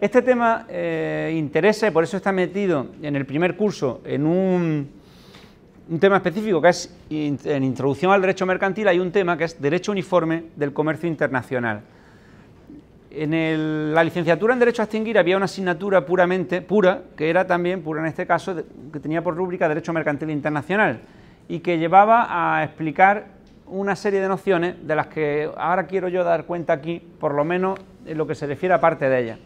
Este tema eh, interesa y por eso está metido en el primer curso en un, tema específico que es en Introducción al Derecho Mercantil, hay un tema que es Derecho Uniforme del Comercio Internacional. En la licenciatura en Derecho a Extinguir había una asignatura puramente, pura, que era también, pura en este caso, que tenía por rúbrica Derecho Mercantil Internacional y que llevaba a explicar una serie de nociones de las que ahora quiero yo dar cuenta aquí, por lo menos en lo que se refiere a parte de ellas.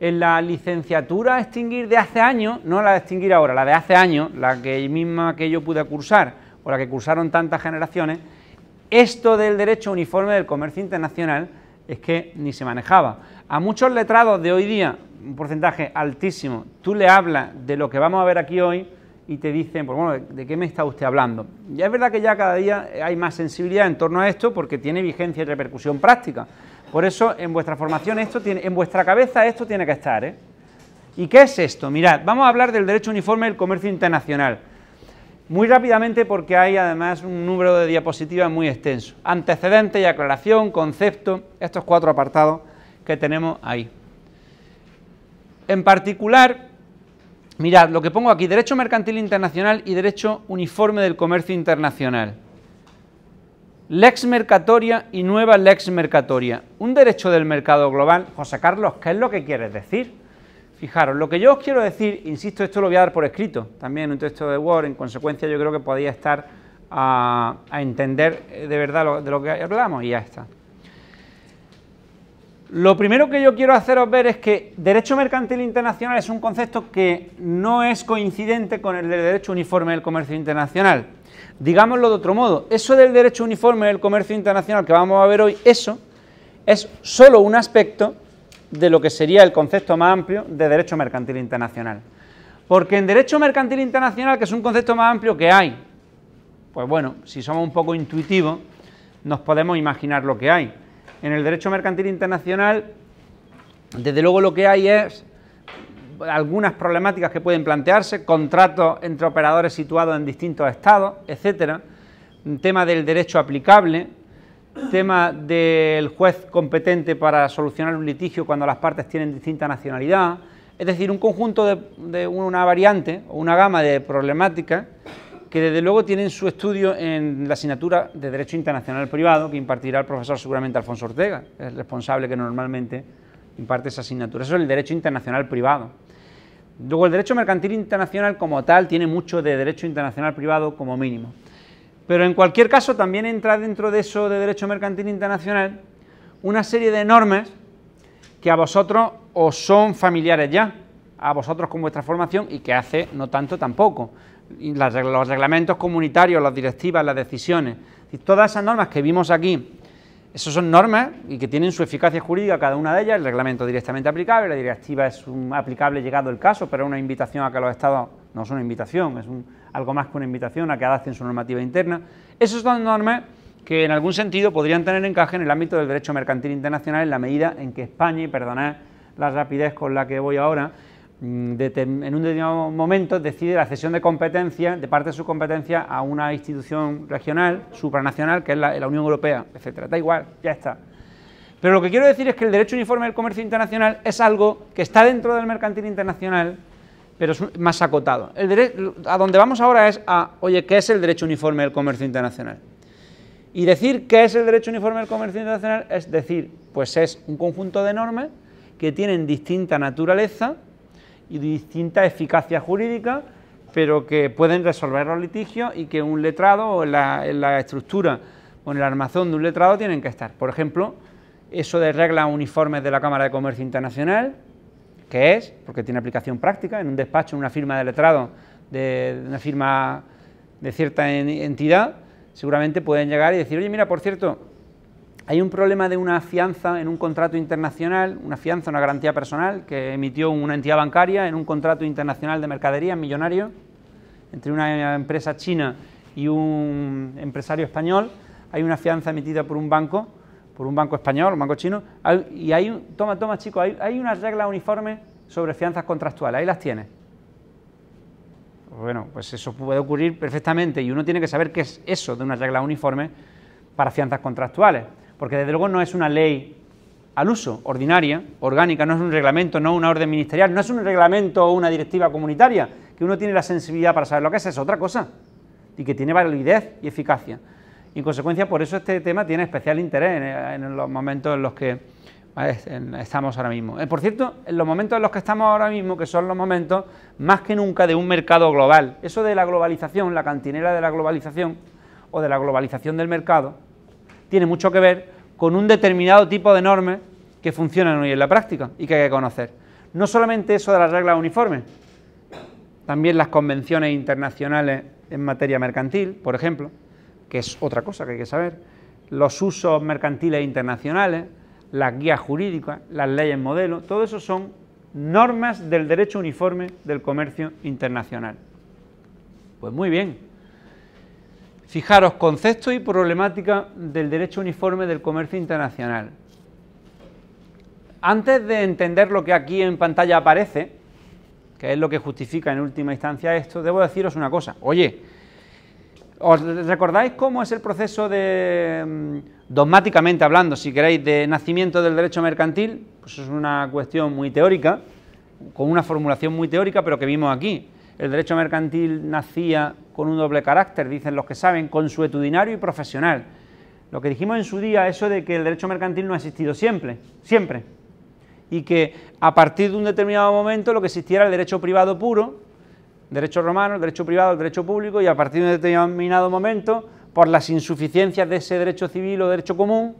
En la licenciatura a extinguir de hace años, no la de extinguir ahora, la de hace años, la que misma que yo pude cursar, o la que cursaron tantas generaciones, esto del derecho uniforme del comercio internacional es que ni se manejaba. A muchos letrados de hoy día, un porcentaje altísimo, tú le hablas de lo que vamos a ver aquí hoy y te dicen, pues bueno, ¿de qué me está usted hablando? Ya es verdad que ya cada día hay más sensibilidad en torno a esto porque tiene vigencia y repercusión práctica. Por eso en vuestra formación esto tiene, en vuestra cabeza esto tiene que estar. ¿eh? ¿Y qué es esto? Mirad, vamos a hablar del derecho uniforme del comercio internacional. Muy rápidamente porque hay además un número de diapositivas muy extenso. Antecedente y aclaración, concepto, estos cuatro apartados que tenemos ahí. En particular, mirad, lo que pongo aquí, derecho mercantil internacional y derecho uniforme del comercio internacional. Lex mercatoria y nueva lex mercatoria. Un derecho del mercado global. José Carlos, ¿qué es lo que quieres decir? Fijaros, lo que yo os quiero decir, insisto, esto lo voy a dar por escrito, también un texto de Word, en consecuencia yo creo que podía estar a, entender eh, de verdad de lo que hablamos y ya está. Lo primero que yo quiero haceros ver es que derecho mercantil internacional es un concepto que no es coincidente con el del derecho uniforme del comercio internacional. Digámoslo de otro modo, eso del derecho uniforme del comercio internacional que vamos a ver hoy, eso es solo un aspecto de lo que sería el concepto más amplio de derecho mercantil internacional. Porque en derecho mercantil internacional, que es un concepto más amplio que hay, pues bueno, si somos un poco intuitivos, nos podemos imaginar lo que hay. En el derecho mercantil internacional, desde luego lo que hay es algunas problemáticas que pueden plantearse, contratos entre operadores situados en distintos estados, etcétera, tema del derecho aplicable, tema del juez competente para solucionar un litigio cuando las partes tienen distinta nacionalidad, es decir, un conjunto de, una variante o una gama de problemáticas que desde luego tienen su estudio en la asignatura de Derecho Internacional Privado que impartirá el profesor seguramente Alfonso Ortega, el responsable que normalmente imparte esa asignatura. Eso es el Derecho Internacional Privado. Luego el derecho mercantil internacional como tal tiene mucho de derecho internacional privado como mínimo. Pero en cualquier caso también entra dentro de eso de derecho mercantil internacional una serie de normas que a vosotros os son familiares ya, a vosotros con vuestra formación y que hace no tanto tampoco. los reglamentos comunitarios, las directivas, las decisiones, y todas esas normas que vimos aquí esas son normas y que tienen su eficacia jurídica cada una de ellas, el reglamento directamente aplicable, la directiva es un aplicable llegado el caso, pero es una invitación a que los estados, no es una invitación, es algo más que una invitación a que adapten su normativa interna. Esas son normas que en algún sentido podrían tener encaje en el ámbito del derecho mercantil internacional en la medida en que España, y perdonad la rapidez con la que voy ahora, en un determinado momento decide la cesión de competencia, de parte de su competencia, a una institución regional, supranacional, que es la, Unión Europea, etcétera. Da igual, ya está. Pero lo que quiero decir es que el derecho uniforme del comercio internacional es algo que está dentro del mercantil internacional, pero es más acotado. El a donde vamos ahora es a, oye, ¿qué es el derecho uniforme del comercio internacional? Y decir qué es el derecho uniforme del comercio internacional es decir, pues es un conjunto de normas que tienen distinta naturaleza, y distinta eficacia jurídica, pero que pueden resolver los litigios y que un letrado o en la, estructura o en el armazón de un letrado tienen que estar. Por ejemplo, eso de reglas uniformes de la Cámara de Comercio Internacional, que es, porque tiene aplicación práctica, en un despacho, en una firma de letrado de una firma de cierta entidad, seguramente pueden llegar y decir, oye, mira, por cierto, hay un problema de una fianza en un contrato internacional, una fianza, una garantía personal que emitió una entidad bancaria en un contrato internacional de mercadería millonario entre una empresa china y un empresario español. Hay una fianza emitida por un banco por un banco español, un banco chino, y hay, toma, toma chicos, hay, hay unas reglas uniformes sobre fianzas contractuales, ahí las tienes. Bueno, pues eso puede ocurrir perfectamente y uno tiene que saber qué es eso de una regla uniforme para fianzas contractuales, porque desde luego no es una ley al uso, ordinaria, orgánica, no es un reglamento, no una orden ministerial, no es un reglamento o una directiva comunitaria, que uno tiene la sensibilidad para saber lo que es, es otra cosa, y que tiene validez y eficacia. Y en consecuencia, por eso este tema tiene especial interés en, los momentos en los que estamos ahora mismo. Eh, por cierto, en los momentos en los que estamos ahora mismo, que son los momentos más que nunca de un mercado global. Eso de la globalización, la cantinera de la globalización o de la globalización del mercado, tiene mucho que ver con un determinado tipo de normas que funcionan hoy en la práctica y que hay que conocer. No solamente eso de las reglas uniformes, también las convenciones internacionales en materia mercantil, por ejemplo, que es otra cosa que hay que saber, los usos mercantiles internacionales, las guías jurídicas, las leyes modelo, todo eso son normas del derecho uniforme del comercio internacional. Pues muy bien. Fijaros, concepto y problemática del derecho uniforme del comercio internacional. Antes de entender lo que aquí en pantalla aparece, que es lo que justifica en última instancia esto, debo deciros una cosa. Oye, ¿Os recordáis cómo es el proceso de, mm, dogmáticamente hablando, si queréis, de nacimiento del derecho mercantil? Pues es una cuestión muy teórica, con una formulación muy teórica, pero que vimos aquí. El derecho mercantil nacía con un doble carácter, dicen los que saben, consuetudinario y profesional. Lo que dijimos en su día, eso de que el derecho mercantil no ha existido siempre, siempre. Y que a partir de un determinado momento lo que existiera el derecho privado puro, derecho romano, el derecho privado, el derecho público, y a partir de un determinado momento, por las insuficiencias de ese derecho civil o derecho común,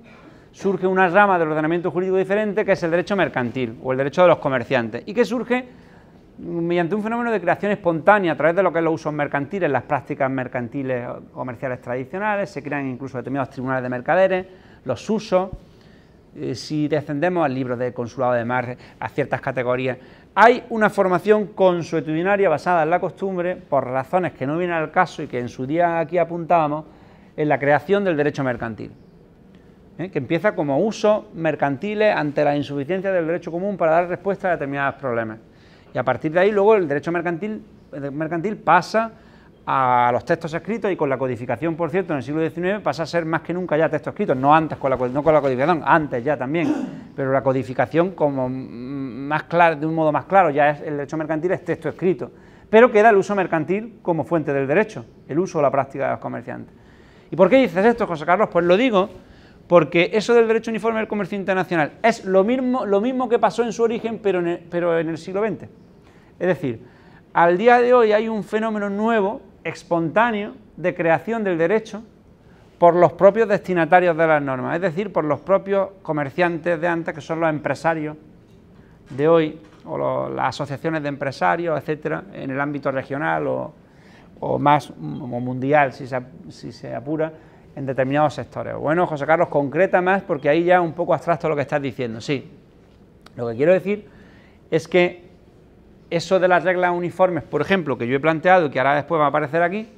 surge una rama del ordenamiento jurídico diferente que es el derecho mercantil o el derecho de los comerciantes, y que surge mediante un fenómeno de creación espontánea a través de lo que es los usos mercantiles, las prácticas mercantiles comerciales tradicionales, se crean incluso determinados tribunales de mercaderes, los usos, eh, si descendemos al libro de consulado de mar, a ciertas categorías, hay una formación consuetudinaria basada en la costumbre, por razones que no vienen al caso y que en su día aquí apuntábamos, en la creación del derecho mercantil, ¿eh? que empieza como usos mercantiles ante la insuficiencia del derecho común para dar respuesta a determinados problemas. Y a partir de ahí luego el derecho mercantil, mercantil pasa a los textos escritos y con la codificación, por cierto, en el siglo XIX pasa a ser más que nunca ya textos escritos, no antes con la, no con la codificación, antes ya también, pero la codificación como más claro, de un modo más claro, ya es el derecho mercantil es texto escrito, pero queda el uso mercantil como fuente del derecho, el uso o la práctica de los comerciantes. ¿Y por qué dices esto, José Carlos? Pues lo digo porque eso del derecho uniforme del comercio internacional es lo mismo, lo mismo que pasó en su origen, pero en pero en el siglo XX. Es decir, al día de hoy hay un fenómeno nuevo espontáneo de creación del derecho por los propios destinatarios de las normas, es decir, por los propios comerciantes de antes, que son los empresarios de hoy, o las asociaciones de empresarios, etcétera, en el ámbito regional o, más mundial, si se, si se, apura, en determinados sectores. Bueno, José Carlos, concreta más, porque ahí ya un poco abstracto lo que estás diciendo. Sí, lo que quiero decir es que eso de las reglas uniformes, por ejemplo, que yo he planteado y que ahora después va a aparecer aquí,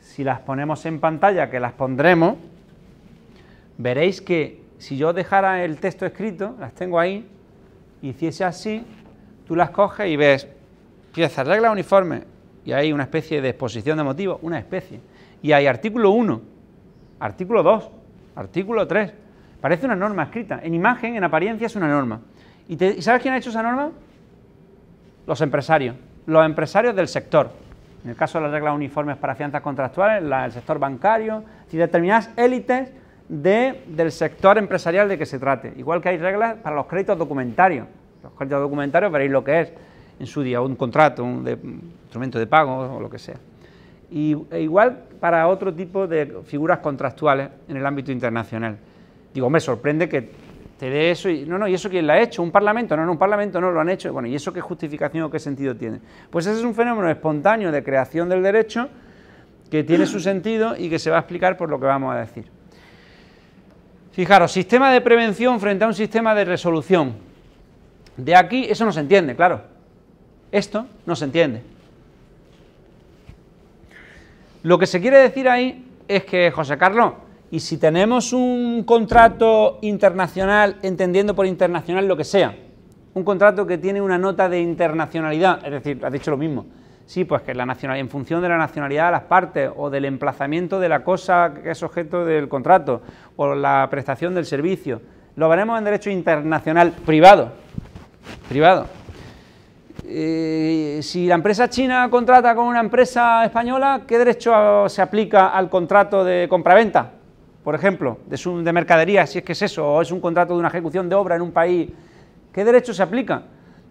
si las ponemos en pantalla, que las pondremos, veréis que si yo dejara el texto escrito, las tengo ahí, hiciese así, tú las coges y ves, pieza, regla uniforme, y hay una especie de exposición de motivos, una especie, y hay artículo 1, artículo 2, artículo 3, parece una norma escrita, en imagen, en apariencia es una norma. ¿Y, ¿y sabes quién ha hecho esa norma? Los empresarios, los empresarios del sector. En el caso de las reglas uniformes para fianzas contractuales, el sector bancario, y determinadas élites del sector empresarial de que se trate. Igual que hay reglas para los créditos documentarios. Los créditos documentarios veréis lo que es en su día, un contrato, un, instrumento de pago o lo que sea. Y, e igual para otro tipo de figuras contractuales en el ámbito internacional. Digo, me sorprende que te dé eso y no, no, ¿y eso quién lo ha hecho? ¿Un parlamento? No, no, un parlamento no lo han hecho. Bueno, ¿y eso qué justificación o qué sentido tiene? Pues ese es un fenómeno espontáneo de creación del derecho que tiene su sentido y que se va a explicar por lo que vamos a decir. Fijaros, sistema de prevención frente a un sistema de resolución. De aquí, eso no se entiende, claro. Esto no se entiende. Lo que se quiere decir ahí es que, José Carlos, Y si tenemos un contrato internacional, entendiendo por internacional lo que sea, un contrato que tiene una nota de internacionalidad, es decir, has dicho lo mismo, sí, pues que la nacionalidad, en función de la nacionalidad de las partes o del emplazamiento de la cosa que es objeto del contrato o la prestación del servicio, lo veremos en derecho internacional privado, privado. Eh, si la empresa china contrata con una empresa española, ¿qué derecho se aplica al contrato de compraventa? Por ejemplo, de, de mercadería, si es que es eso, o es un contrato de una ejecución de obra en un país, ¿qué derecho se aplica?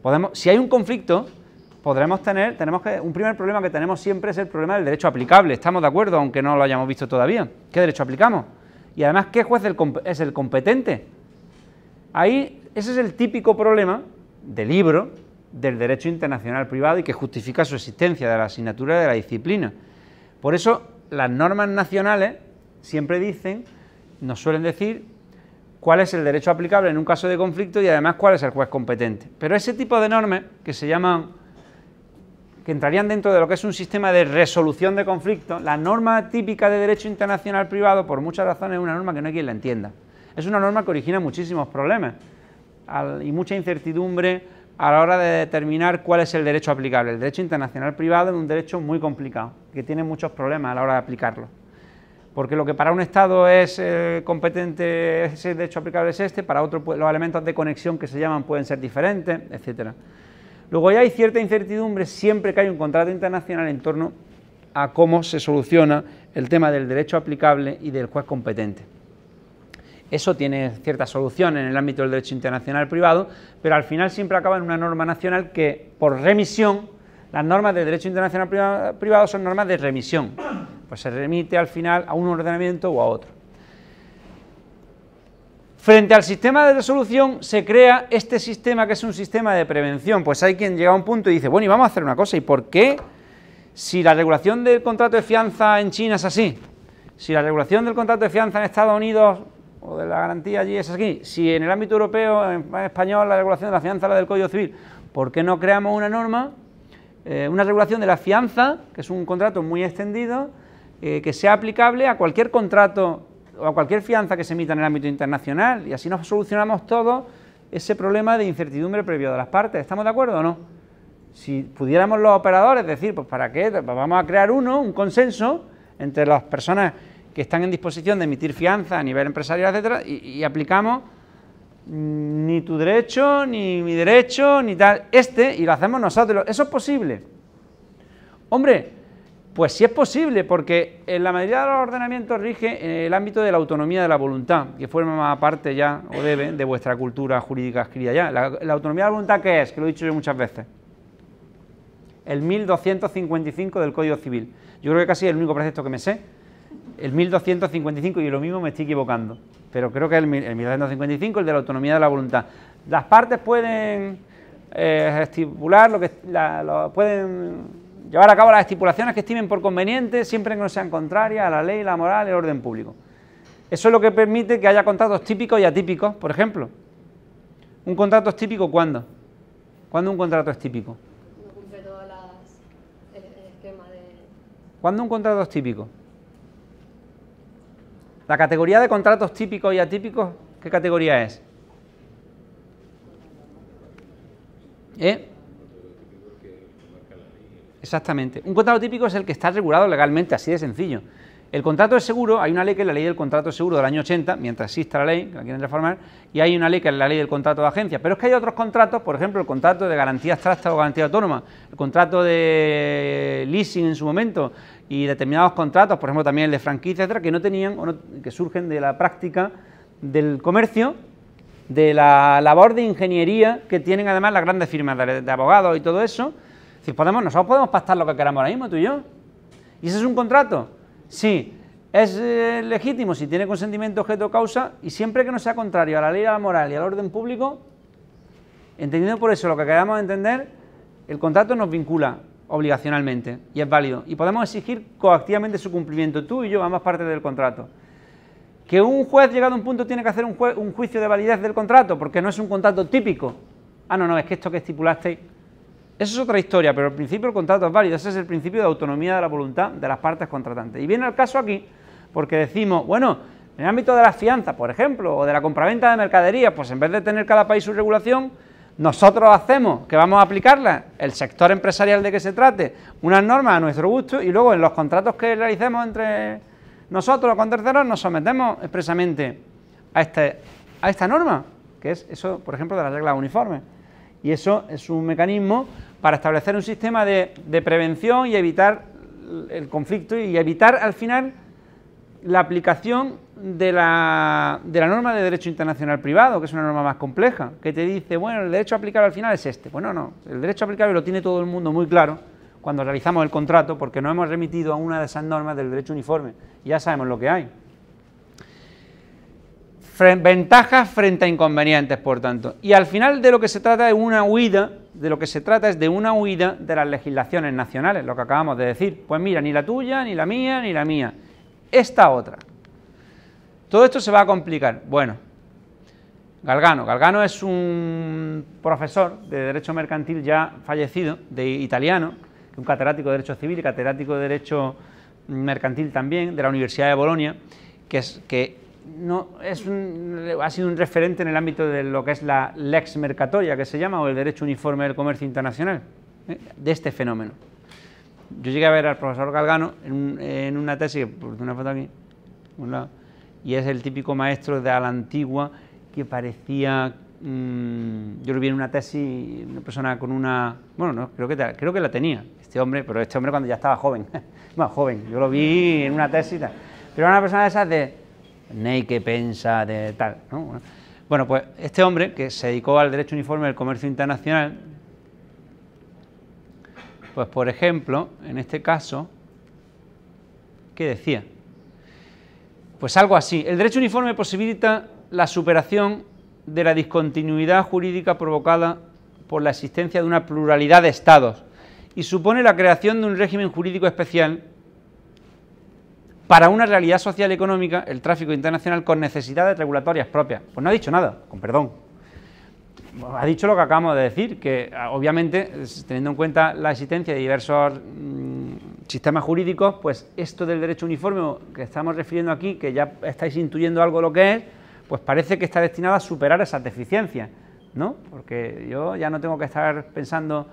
Podemos, si hay un conflicto, podremos tener, tenemos que, un primer problema que tenemos siempre es el problema del derecho aplicable, estamos de acuerdo, aunque no lo hayamos visto todavía. ¿Qué derecho aplicamos? Y además, ¿qué juez es el competente? Ahí, ese es el típico problema del libro del derecho internacional privado y que justifica su existencia de la asignatura de la disciplina. Por eso las normas nacionales siempre dicen, nos suelen decir cuál es el derecho aplicable en un caso de conflicto y además cuál es el juez competente. Pero ese tipo de normas que se llaman que entrarían dentro de lo que es un sistema de resolución de conflictos, la norma típica de derecho internacional privado, por muchas razones, es una norma que no hay quien la entienda. Es una norma que origina muchísimos problemas y mucha incertidumbre a la hora de determinar cuál es el derecho aplicable. El derecho internacional privado es un derecho muy complicado, que tiene muchos problemas a la hora de aplicarlo. Porque lo que para un Estado es eh, competente, ese derecho aplicable es este, para otro pues, los elementos de conexión que se llaman pueden ser diferentes, etc. Luego ya hay cierta incertidumbre siempre que hay un contrato internacional en torno a cómo se soluciona el tema del derecho aplicable y del juez competente. Eso tiene ciertas soluciones en el ámbito del derecho internacional privado, pero al final siempre acaba en una norma nacional que, por remisión, las normas del derecho internacional privado son normas de remisión, pues se remite al final a un ordenamiento o a otro. Frente al sistema de resolución se crea este sistema que es un sistema de prevención. Pues hay quien llega a un punto y dice, bueno, y vamos a hacer una cosa, ¿y por qué si la regulación del contrato de fianza en China es así? Si la regulación del contrato de fianza en Estados Unidos o de la garantía allí es aquí. Si en el ámbito europeo, en español, la regulación de la fianza es la del Código Civil, ¿por qué no creamos una norma, eh, una regulación de la fianza, que es un contrato muy extendido, eh, que sea aplicable a cualquier contrato o a cualquier fianza que se emita en el ámbito internacional? Y así nos solucionamos todo ese problema de incertidumbre previo de las partes. ¿Estamos de acuerdo o no? Si pudiéramos los operadores decir, pues ¿para qué? Pues vamos a crear uno, un consenso entre las personas que están en disposición de emitir fianza a nivel empresarial, etcétera, y, aplicamos ni tu derecho, ni mi derecho, ni tal, este, y lo hacemos nosotros. ¿Eso es posible? Hombre, pues sí es posible, porque en la mayoría de los ordenamientos rige en el ámbito de la autonomía de la voluntad, que forma parte ya, o debe, de vuestra cultura jurídica escrita ya. La, la autonomía de la voluntad, ¿qué es? Que lo he dicho yo muchas veces. El 1255 del Código Civil. Yo creo que casi es el único precepto que me sé el 1255 y lo mismo me estoy equivocando, pero creo que es el, 1255, el de la autonomía de la voluntad. Las partes pueden eh, estipular lo que pueden llevar a cabo las estipulaciones que estimen por conveniente, siempre que no sean contrarias a la ley, la moral y el orden público. Eso es lo que permite que haya contratos típicos y atípicos, por ejemplo. ¿Un contrato es típico cuándo? ¿Cuándo un contrato es típico? ¿Cuándo un contrato es típico? La categoría de contratos típicos y atípicos, ¿qué categoría es? ¿Eh? Exactamente. Un contrato típico es el que está regulado legalmente, así de sencillo. El contrato de seguro, hay una ley que es la ley del contrato de seguro del año 80, mientras exista la ley, que la quieren reformar, y hay una ley que es la ley del contrato de agencia. Pero es que hay otros contratos, por ejemplo, el contrato de garantía abstracta o garantía autónoma, el contrato de leasing en su momento, y determinados contratos, por ejemplo también el de franquicia, etcétera, que no tenían, o que surgen de la práctica del comercio, de la labor de ingeniería que tienen además las grandes firmas de, abogados y todo eso. Si podemos, nosotros podemos pactar lo que queramos ahora mismo, tú y yo. ¿Y ese es un contrato? Sí. ¿Es eh, legítimo si tiene consentimiento objeto causa y siempre que no sea contrario a la ley, a la moral y al orden público? Entendiendo por eso lo que queramos entender, el contrato nos vincula obligacionalmente y es válido. Y podemos exigir coactivamente su cumplimiento, tú y yo, ambas partes del contrato. Que un juez llegado a un punto tiene que hacer un, un juicio de validez del contrato porque no es un contrato típico. Ah, no, no, es que esto que estipulasteis. Eso es otra historia, pero al principio el contrato es válido. Ese es el principio de autonomía de la voluntad de las partes contratantes. Y viene el caso aquí porque decimos, bueno, En el ámbito de las fianzas, por ejemplo, o de la compraventa de mercaderías, pues en vez de tener cada país su regulación, nosotros hacemos que vamos a aplicarlas, el sector empresarial de que se trate, unas normas a nuestro gusto y luego en los contratos que realicemos entre nosotros con terceros nos sometemos expresamente a, este, a esta norma, que es eso, por ejemplo, de las reglas uniformes. Y eso es un mecanismo para establecer un sistema de, de prevención y evitar el conflicto y evitar al final la aplicación de la, de la, norma de derecho internacional privado, que es una norma más compleja, que te dice, bueno, el derecho aplicable al final es este. Bueno, no, el derecho aplicable lo tiene todo el mundo muy claro cuando realizamos el contrato, porque nos hemos remitido a una de esas normas del derecho uniforme. Ya sabemos lo que hay. Ventajas frente a inconvenientes, por tanto. Y al final de lo que se trata es una huida, de lo que se trata es de una huida de las legislaciones nacionales, lo que acabamos de decir. Pues mira, ni la tuya, ni la mía, ni la mía. Esta otra. Todo esto se va a complicar. Bueno, Galgano. Galgano es un profesor de Derecho Mercantil ya fallecido, de italiano, un catedrático de Derecho Civil y catedrático de Derecho Mercantil también, de la Universidad de Bolonia, que, es, que no, es ha sido un referente en el ámbito de lo que es la lex mercatoria, que se llama, o el derecho uniforme del comercio internacional, ¿eh? de este fenómeno. Yo llegué a ver al profesor Galgano en, una tesis, por una foto aquí, y es el típico maestro de a la antigua que parecía, mmm, yo lo vi en una tesis, una persona con una, bueno, no, creo que, creo que la tenía, este hombre, pero este hombre cuando ya estaba joven, más joven, yo lo vi en una tesis, pero era una persona de esas de, Ney que pensa, de tal, ¿no? Bueno, pues este hombre que se dedicó al derecho uniforme del comercio internacional, pues por ejemplo, en este caso, ¿qué decía? Pues algo así. El derecho uniforme posibilita la superación de la discontinuidad jurídica provocada por la existencia de una pluralidad de estados y supone la creación de un régimen jurídico especial para una realidad social y económica, el tráfico internacional, con necesidades regulatorias propias. Pues no ha dicho nada, con perdón. Ha dicho lo que acabamos de decir, que obviamente, teniendo en cuenta la existencia de diversos mm, sistemas jurídicos, pues esto del derecho uniforme que estamos refiriendo aquí, que ya estáis intuyendo algo lo que es, pues parece que está destinado a superar esas deficiencias, ¿no? Porque yo ya no tengo que estar pensando,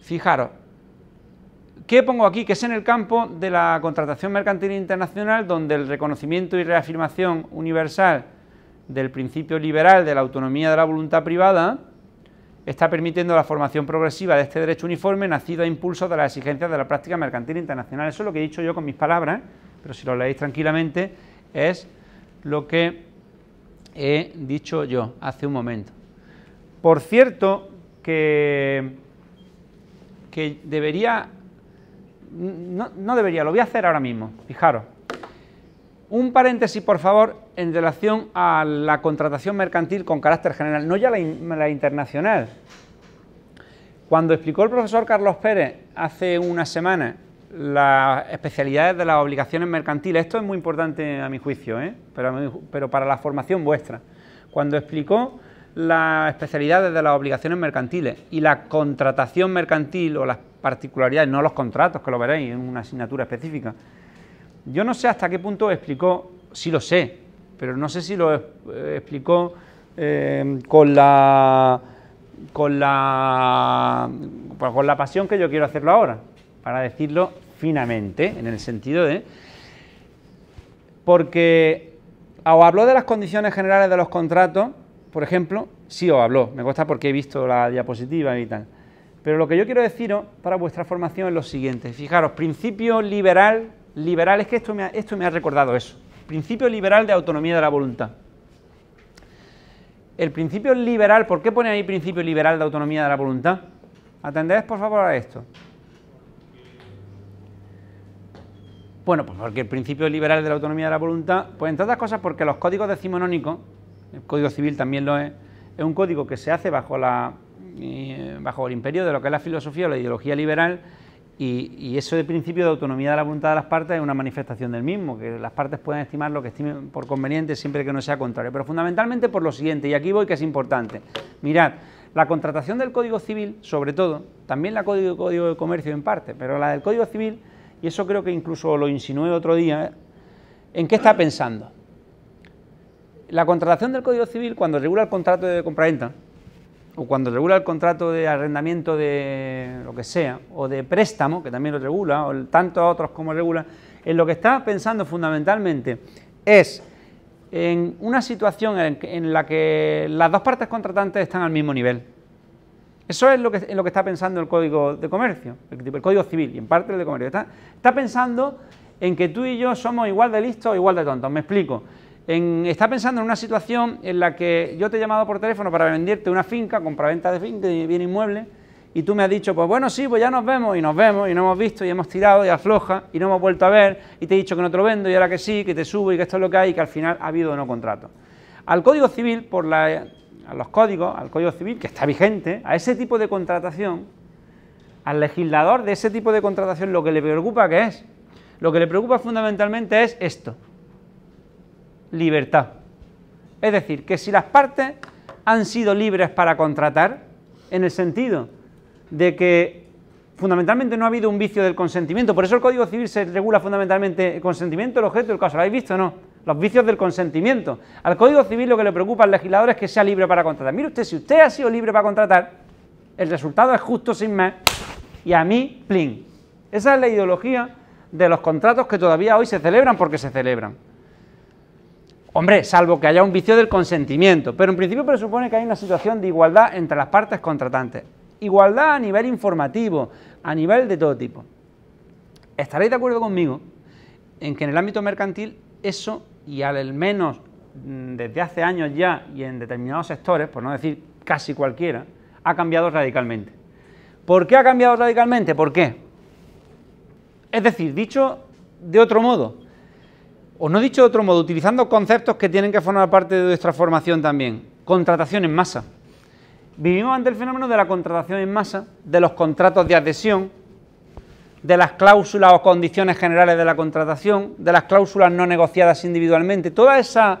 fijaros, ¿qué pongo aquí? Que es en el campo de la contratación mercantil internacional, donde el reconocimiento y reafirmación universal del principio liberal de la autonomía de la voluntad privada, está permitiendo la formación progresiva de este derecho uniforme nacido a impulso de las exigencias de la práctica mercantil internacional. Eso es lo que he dicho yo con mis palabras, pero si lo leéis tranquilamente es lo que he dicho yo hace un momento. Por cierto, que, que debería, no, debería, lo voy a hacer ahora mismo, fijaros. Un paréntesis, por favor, en relación a la contratación mercantil con carácter general, no ya la, internacional. Cuando explicó el profesor Carlos Pérez hace una semana las especialidades de las obligaciones mercantiles, esto es muy importante a mi juicio, ¿eh? pero para la formación vuestra. Cuando explicó las especialidades de las obligaciones mercantiles y la contratación mercantil o las particularidades, no los contratos, que lo veréis en una asignatura específica, yo no sé hasta qué punto explicó, sí lo sé, pero no sé si lo eh, explicó eh, con la con la pues con la pasión que yo quiero hacerlo ahora, para decirlo finamente, en el sentido de porque o habló de las condiciones generales de los contratos, por ejemplo, sí os habló, me gusta porque he visto la diapositiva y tal. Pero lo que yo quiero deciros para vuestra formación es lo siguiente. Fijaros, principio liberal liberal, es que esto me, ha, esto me ha recordado eso. Principio liberal de autonomía de la voluntad. El principio liberal, ¿por qué pone ahí principio liberal de autonomía de la voluntad? Atended por favor a esto. Bueno, pues porque el principio liberal de la autonomía de la voluntad, pues entre otras cosas porque los códigos decimonónicos, el Código Civil también lo es, es un código que se hace bajo, la, eh, bajo el imperio de lo que es la filosofía o la ideología liberal y, eso de principio de autonomía de la voluntad de las partes es una manifestación del mismo, que las partes pueden estimar lo que estimen por conveniente siempre que no sea contrario. Pero fundamentalmente por lo siguiente, y aquí voy que es importante. Mirad, la contratación del Código Civil, sobre todo, también la Código, Código de Comercio en parte, pero la del Código Civil, y eso creo que incluso lo insinué otro día, ¿en qué está pensando? La contratación del Código Civil, cuando regula el contrato de compraventa, o cuando regula el contrato de arrendamiento de lo que sea, o de préstamo, que también lo regula, o tantos otros como regula, en lo que está pensando fundamentalmente es en una situación en, la que las dos partes contratantes están al mismo nivel. Eso es lo que, en lo que está pensando el Código de Comercio, el, Código Civil y en parte el de Comercio. Está, está, pensando en que tú y yo somos igual de listos o igual de tontos. Me explico. Está pensando en una situación en la que yo te he llamado por teléfono para venderte una finca, compraventa de finca, de bien inmueble, y tú me has dicho, pues bueno, sí, pues ya nos vemos, y nos vemos, y nos hemos visto, y hemos tirado, y afloja, y no hemos vuelto a ver, y te he dicho que no te lo vendo, y ahora que sí, que te subo, y que esto es lo que hay, y que al final ha habido no contrato. Al Código Civil, por la, a los códigos, al Código Civil, que está vigente, a ese tipo de contratación, al legislador de ese tipo de contratación, lo que le preocupa, ¿qué es? Lo que le preocupa fundamentalmente es esto, libertad. Es decir, que si las partes han sido libres para contratar, en el sentido de que fundamentalmente no ha habido un vicio del consentimiento. Por eso el Código Civil se regula fundamentalmente el consentimiento, el objeto el caso. ¿Lo habéis visto o no? Los vicios del consentimiento. Al Código Civil lo que le preocupa al legislador es que sea libre para contratar. Mire usted, si usted ha sido libre para contratar, el resultado es justo sin más y a mí, plin. Esa es la ideología de los contratos que todavía hoy se celebran porque se celebran. Hombre, salvo que haya un vicio del consentimiento, pero en principio presupone que hay una situación de igualdad entre las partes contratantes. Igualdad a nivel informativo, a nivel de todo tipo. Estaréis de acuerdo conmigo en que en el ámbito mercantil eso, y al menos mm, desde hace años ya y en determinados sectores, por no decir casi cualquiera, ha cambiado radicalmente. ¿Por qué ha cambiado radicalmente? ¿Por qué? Es decir, dicho de otro modo, o no dicho de otro modo, utilizando conceptos que tienen que formar parte de nuestra formación también, contratación en masa. Vivimos ante el fenómeno de la contratación en masa, de los contratos de adhesión, de las cláusulas o condiciones generales de la contratación, de las cláusulas no negociadas individualmente, toda esa,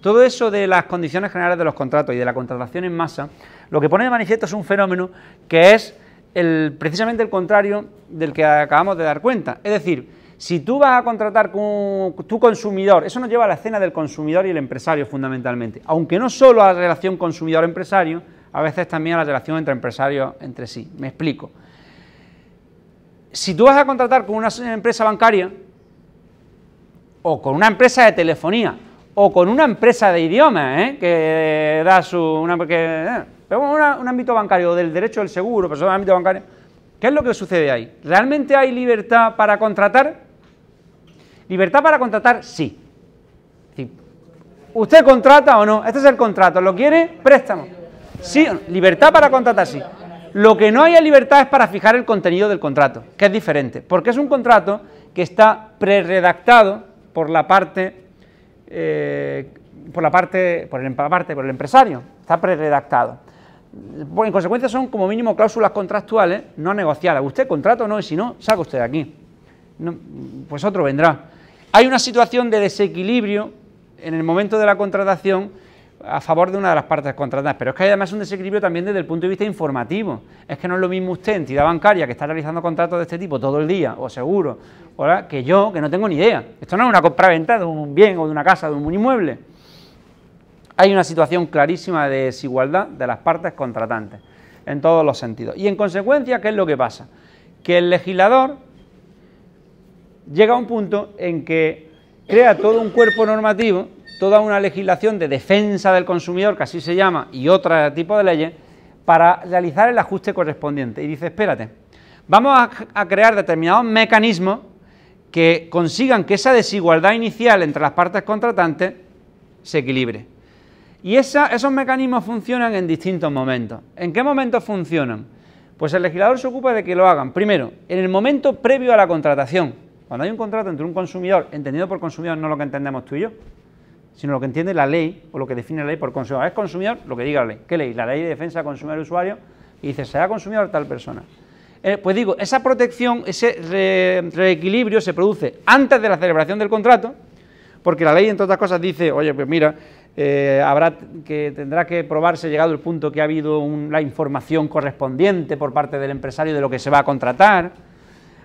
todo eso de las condiciones generales de los contratos y de la contratación en masa, lo que pone de manifiesto es un fenómeno que es el, precisamente el contrario del que acabamos de dar cuenta. Es decir, si tú vas a contratar con tu consumidor, eso nos lleva a la escena del consumidor y el empresario fundamentalmente, aunque no solo a la relación consumidor-empresario, a veces también a la relación entre empresarios entre sí. Me explico. Si tú vas a contratar con una empresa bancaria, o con una empresa de telefonía, o con una empresa de idiomas, ¿eh? que da su... Una, eh, un ámbito bancario, del derecho del seguro, pero un ámbito bancario, ¿qué es lo que sucede ahí? ¿Realmente hay libertad para contratar? Libertad para contratar, sí. ¿Usted contrata o no? Este es el contrato, ¿lo quiere? Préstamo. Sí, libertad para contratar, sí. Lo que no haya libertad es para fijar el contenido del contrato, que es diferente, porque es un contrato que está preredactado por la parte, eh, por la parte, por el, por el empresario, está preredactado. En consecuencia son como mínimo cláusulas contractuales no negociadas. Usted contrato o no, y si no, saca usted de aquí. pues otro vendrá. Hay una situación de desequilibrio en el momento de la contratación a favor de una de las partes contratantes, pero es que hay además un desequilibrio también desde el punto de vista informativo. Es que no es lo mismo usted, entidad bancaria, que está realizando contratos de este tipo todo el día, o seguro, que yo, que no tengo ni idea. Esto no es una compra-venta de un bien o de una casa, de un inmueble. Hay una situación clarísima de desigualdad de las partes contratantes, en todos los sentidos. Y en consecuencia, ¿qué es lo que pasa? Que el legislador llega a un punto en que crea todo un cuerpo normativo toda una legislación de defensa del consumidor, que así se llama, y otro tipo de leyes, para realizar el ajuste correspondiente. Y dice, espérate, vamos a, crear determinados mecanismos que consigan que esa desigualdad inicial entre las partes contratantes se equilibre. Y esos mecanismos funcionan en distintos momentos. ¿En qué momentos funcionan? Pues el legislador se ocupa de que lo hagan, primero, en el momento previo a la contratación. Cuando hay un contrato entre un consumidor, entendido por consumidor no lo que entendemos tú y yo, sino lo que entiende la ley o lo que define la ley por consumidor. Es consumidor lo que diga la ley. ¿Qué ley? La ley de defensa del consumidor y usuario y dice, será consumidor tal persona. Eh, pues digo, esa protección, ese reequilibrio se produce antes de la celebración del contrato, porque la ley, entre otras cosas, dice, oye, pues mira, eh, habrá que tendrá que probarse llegado el punto que ha habido la información correspondiente por parte del empresario de lo que se va a contratar,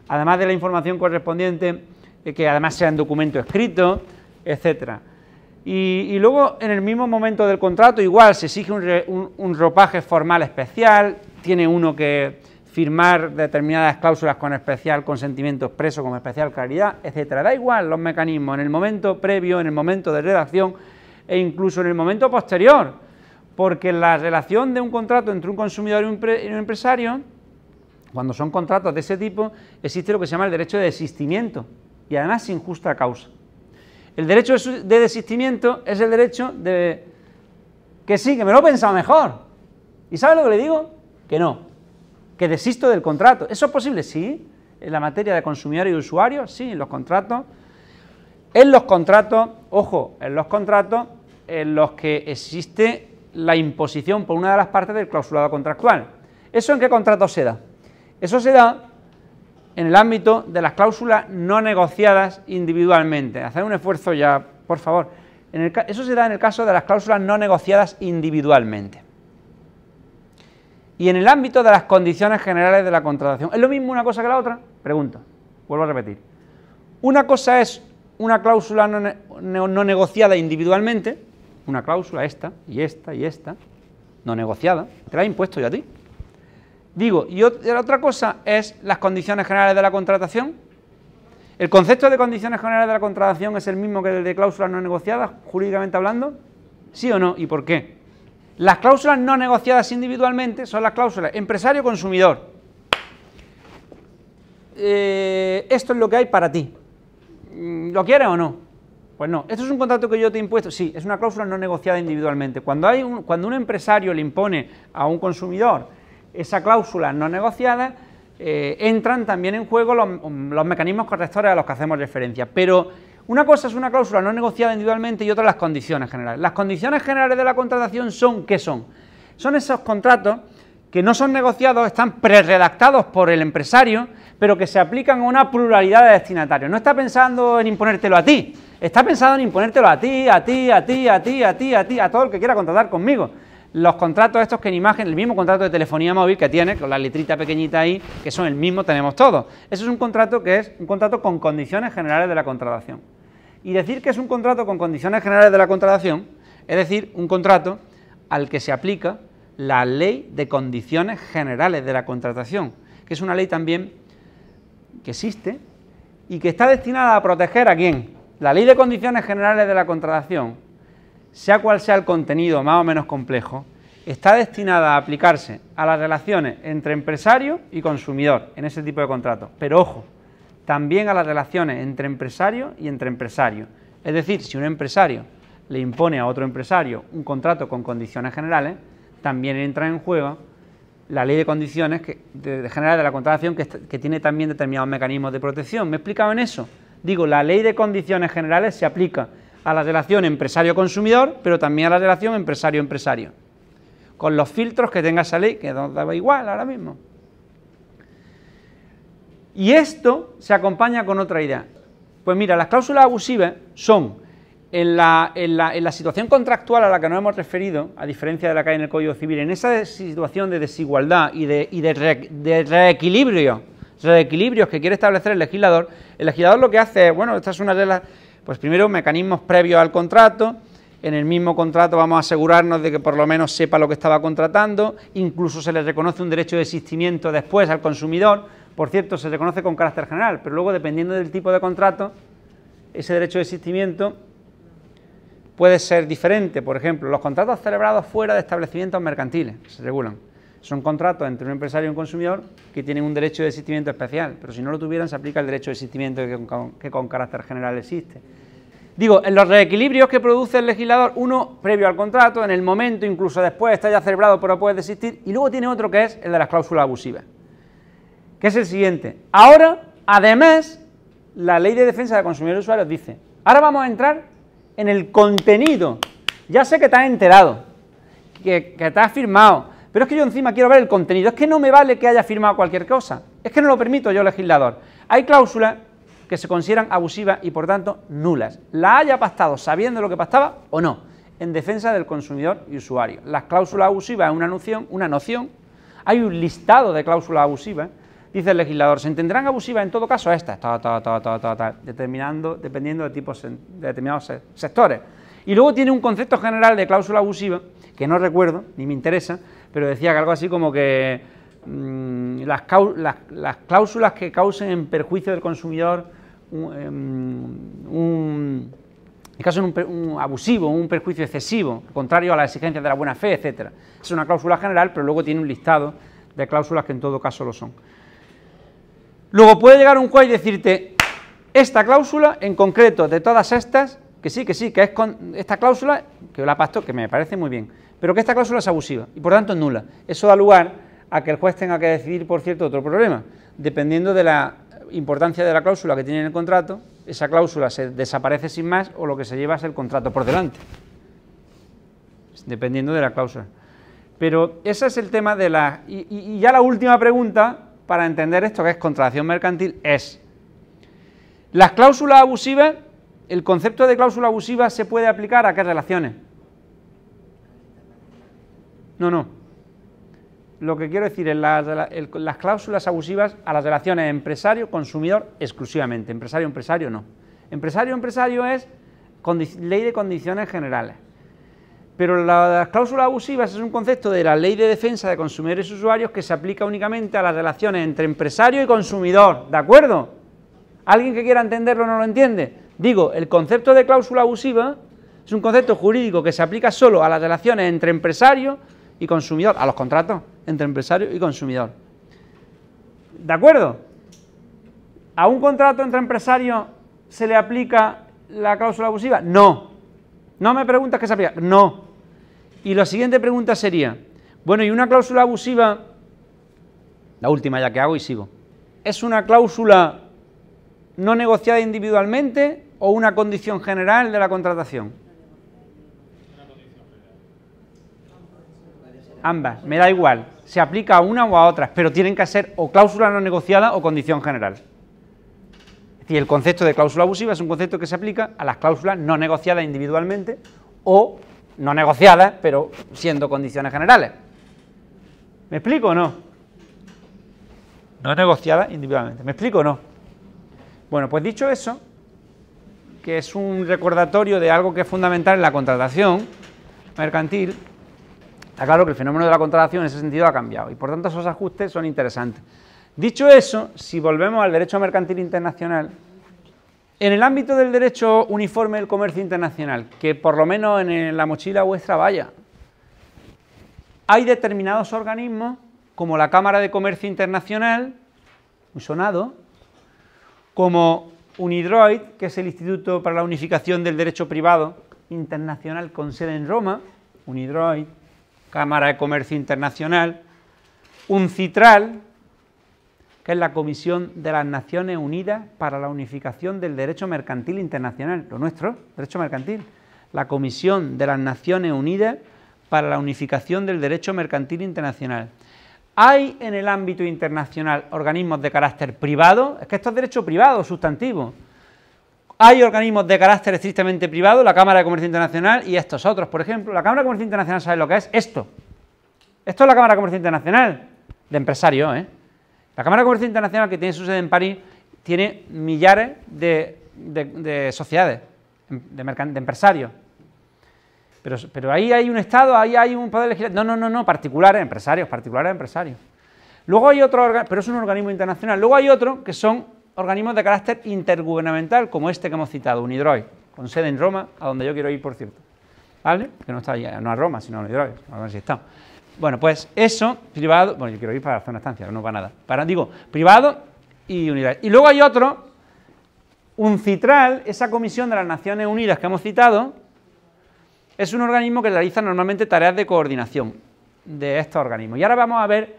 además de la información correspondiente, eh, que además sea en documento escrito, etcétera. Y, luego, en el mismo momento del contrato, igual se exige un, ropaje formal especial, tiene uno que firmar determinadas cláusulas con especial consentimiento expreso, con especial claridad, etcétera. Da igual los mecanismos en el momento previo, en el momento de redacción e incluso en el momento posterior, porque la relación de un contrato entre un consumidor y un, empresario, cuando son contratos de ese tipo, existe lo que se llama el derecho de desistimiento y además sin justa causa. El derecho de desistimiento es el derecho de que sí, que me lo he pensado mejor. ¿Y sabe lo que le digo? Que no, que desisto del contrato. ¿Eso es posible? Sí. En la materia de consumidor y usuario, sí, en los contratos. En los contratos, ojo, en los contratos en los que existe la imposición por una de las partes del clausulado contractual. ¿Eso en qué contrato se da? Eso se da en el ámbito de las cláusulas no negociadas individualmente. Hacer un esfuerzo ya, por favor. eso se da en el caso de las cláusulas no negociadas individualmente. Y en el ámbito de las condiciones generales de la contratación. ¿Es lo mismo una cosa que la otra? Pregunto. Vuelvo a repetir. Una cosa es una cláusula no, negociada individualmente, una cláusula esta y esta y esta, no negociada, te la he impuesto yo a ti. Digo, y otra cosa es las condiciones generales de la contratación. ¿El concepto de condiciones generales de la contratación es el mismo que el de cláusulas no negociadas, jurídicamente hablando? ¿Sí o no? ¿Y por qué? Las cláusulas no negociadas individualmente son las cláusulas empresario-consumidor. Eh, esto es lo que hay para ti. Mm, ¿Lo quieres o no? Pues no. ¿Esto es un contrato que yo te he impuesto? Sí, es una cláusula no negociada individualmente. Cuando, hay cuando un empresario le impone a un consumidor esa cláusula no negociada, eh, entran también en juego los, mecanismos correctores a los que hacemos referencia. Pero una cosa es una cláusula no negociada individualmente y otra las condiciones generales. Las condiciones generales de la contratación son, ¿qué son? Son esos contratos que no son negociados, están preredactados por el empresario, pero que se aplican a una pluralidad de destinatarios. No está pensando en imponértelo a ti, está pensando en imponértelo a ti, a ti, a ti, a ti, a ti, a ti, a todo el que quiera contratar conmigo los contratos estos que en imagen, el mismo contrato de telefonía móvil que tiene, con la letrita pequeñita ahí, que son el mismo, tenemos todos. Eso es un contrato que es un contrato con condiciones generales de la contratación. Y decir que es un contrato con condiciones generales de la contratación, es decir, un contrato al que se aplica la ley de condiciones generales de la contratación, que es una ley también que existe y que está destinada a proteger a quién. La ley de condiciones generales de la contratación sea cual sea el contenido más o menos complejo, está destinada a aplicarse a las relaciones entre empresario y consumidor en ese tipo de contratos. Pero ojo, también a las relaciones entre empresario y entre empresario. Es decir, si un empresario le impone a otro empresario un contrato con condiciones generales, también entra en juego la ley de condiciones que, de, general de la contratación que, que tiene también determinados mecanismos de protección. ¿Me he explicado en eso? Digo, la ley de condiciones generales se aplica a la relación empresario-consumidor, pero también a la relación empresario-empresario. Con los filtros que tenga esa ley, que nos da igual ahora mismo. Y esto se acompaña con otra idea. Pues mira, las cláusulas abusivas son, en la, situación contractual a la que nos hemos referido, a diferencia de la que hay en el Código Civil, en esa situación de desigualdad y de, de reequilibrio, reequilibrios que quiere establecer el legislador, el legislador lo que hace es, bueno, esta es una de las pues primero mecanismos previos al contrato, en el mismo contrato vamos a asegurarnos de que por lo menos sepa lo que estaba contratando, incluso se le reconoce un derecho de existimiento después al consumidor, por cierto, se reconoce con carácter general, pero luego dependiendo del tipo de contrato, ese derecho de existimiento puede ser diferente. Por ejemplo, los contratos celebrados fuera de establecimientos mercantiles se regulan. Son contratos entre un empresario y un consumidor que tienen un derecho de existimiento especial, pero si no lo tuvieran se aplica el derecho de existimiento que con, carácter general existe. Digo, en los reequilibrios que produce el legislador, uno previo al contrato, en el momento, incluso después, está ya celebrado pero puede desistir, y luego tiene otro que es el de las cláusulas abusivas, que es el siguiente. Ahora, además, la ley de defensa de consumidores y usuarios dice, ahora vamos a entrar en el contenido. Ya sé que te has enterado, que, que te has firmado, pero es que yo encima quiero ver el contenido. Es que no me vale que haya firmado cualquier cosa. Es que no lo permito yo, legislador. Hay cláusulas que se consideran abusivas y por tanto nulas. La haya pactado sabiendo lo que pactaba o no, en defensa del consumidor y usuario. Las cláusulas abusivas es una noción, una noción. Hay un listado de cláusulas abusivas. Dice el legislador, se entenderán abusivas en todo caso estas, determinando, dependiendo de, tipos, de determinados sectores. Y luego tiene un concepto general de cláusula abusiva, que no recuerdo, ni me interesa, pero decía que algo así como que mm, las, cláusulas que causen en perjuicio del consumidor un, em, caso de un, abusivo, un perjuicio excesivo, contrario a las exigencias de la buena fe, etc. Es una cláusula general, pero luego tiene un listado de cláusulas que en todo caso lo son. Luego puede llegar un juez y decirte, esta cláusula en concreto de todas estas, que sí, que sí, que es con esta cláusula, que la pacto, que me parece muy bien, pero que esta cláusula es abusiva y por tanto nula. Eso da lugar a que el juez tenga que decidir, por cierto, otro problema. Dependiendo de la importancia de la cláusula que tiene en el contrato, esa cláusula se desaparece sin más o lo que se lleva es el contrato por delante. Dependiendo de la cláusula. Pero ese es el tema de la... Y, ya la última pregunta para entender esto que es contratación mercantil es, ¿las cláusulas abusivas, el concepto de cláusula abusiva se puede aplicar a qué relaciones? No, no. Lo que quiero decir es las, cláusulas abusivas a las relaciones empresario-consumidor exclusivamente. Empresario-empresario no. Empresario-empresario es ley de condiciones generales. Pero las cláusulas abusivas es un concepto de la ley de defensa de consumidores y usuarios que se aplica únicamente a las relaciones entre empresario y consumidor. ¿De acuerdo? ¿Alguien que quiera entenderlo no lo entiende? Digo, el concepto de cláusula abusiva es un concepto jurídico que se aplica solo a las relaciones entre empresario y consumidor, a los contratos entre empresario y consumidor. ¿De acuerdo? ¿A un contrato entre empresarios se le aplica la cláusula abusiva? No. No me preguntas qué se aplica. No. Y la siguiente pregunta sería, bueno, ¿y una cláusula abusiva? La última ya que hago y sigo. ¿Es una cláusula no negociada individualmente o una condición general de la contratación? ambas, me da igual, se aplica a una o a otras, pero tienen que ser o cláusula no negociada o condición general. Es decir, el concepto de cláusula abusiva es un concepto que se aplica a las cláusulas no negociadas individualmente o no negociadas, pero siendo condiciones generales. ¿Me explico o no? No negociadas individualmente. ¿Me explico o no? Bueno, pues dicho eso, que es un recordatorio de algo que es fundamental en la contratación mercantil, Está claro que el fenómeno de la contratación en ese sentido ha cambiado y por tanto esos ajustes son interesantes. Dicho eso, si volvemos al derecho mercantil internacional, en el ámbito del derecho uniforme del comercio internacional, que por lo menos en la mochila vuestra vaya, hay determinados organismos, como la Cámara de Comercio Internacional, muy sonado, como UNIDROID, que es el Instituto para la Unificación del Derecho Privado Internacional con sede en Roma, UNIDROID, Cámara de Comercio Internacional, un CITRAL, que es la Comisión de las Naciones Unidas para la Unificación del Derecho Mercantil Internacional, lo nuestro, derecho mercantil, la Comisión de las Naciones Unidas para la Unificación del Derecho Mercantil Internacional. ¿Hay en el ámbito internacional organismos de carácter privado? Es que esto es derecho privado, sustantivo. Hay organismos de carácter estrictamente privado, la Cámara de Comercio Internacional y estos otros. Por ejemplo, la Cámara de Comercio Internacional sabe lo que es esto. Esto es la Cámara de Comercio Internacional, de empresarios. ¿eh? La Cámara de Comercio Internacional, que tiene su sede en París, tiene millares de, sociedades, de, empresarios. Pero, pero, ahí hay un Estado, ahí hay un poder legislativo. No, no, no, no, particulares, empresarios, particulares, empresarios. Luego hay otro, pero es un organismo internacional. Luego hay otro que son organismos de carácter intergubernamental, como este que hemos citado, UNIDROID, con sede en Roma, a donde yo quiero ir, por cierto. ¿Vale? Que no está ahí, no a Roma, sino a UNIDROID. Bueno, pues eso, privado, bueno, yo quiero ir para la zona estancia, no para nada. Para, digo, privado y UNIDROID. Y luego hay otro, un CITRAL, esa comisión de las Naciones Unidas que hemos citado, es un organismo que realiza normalmente tareas de coordinación de estos organismos. Y ahora vamos a ver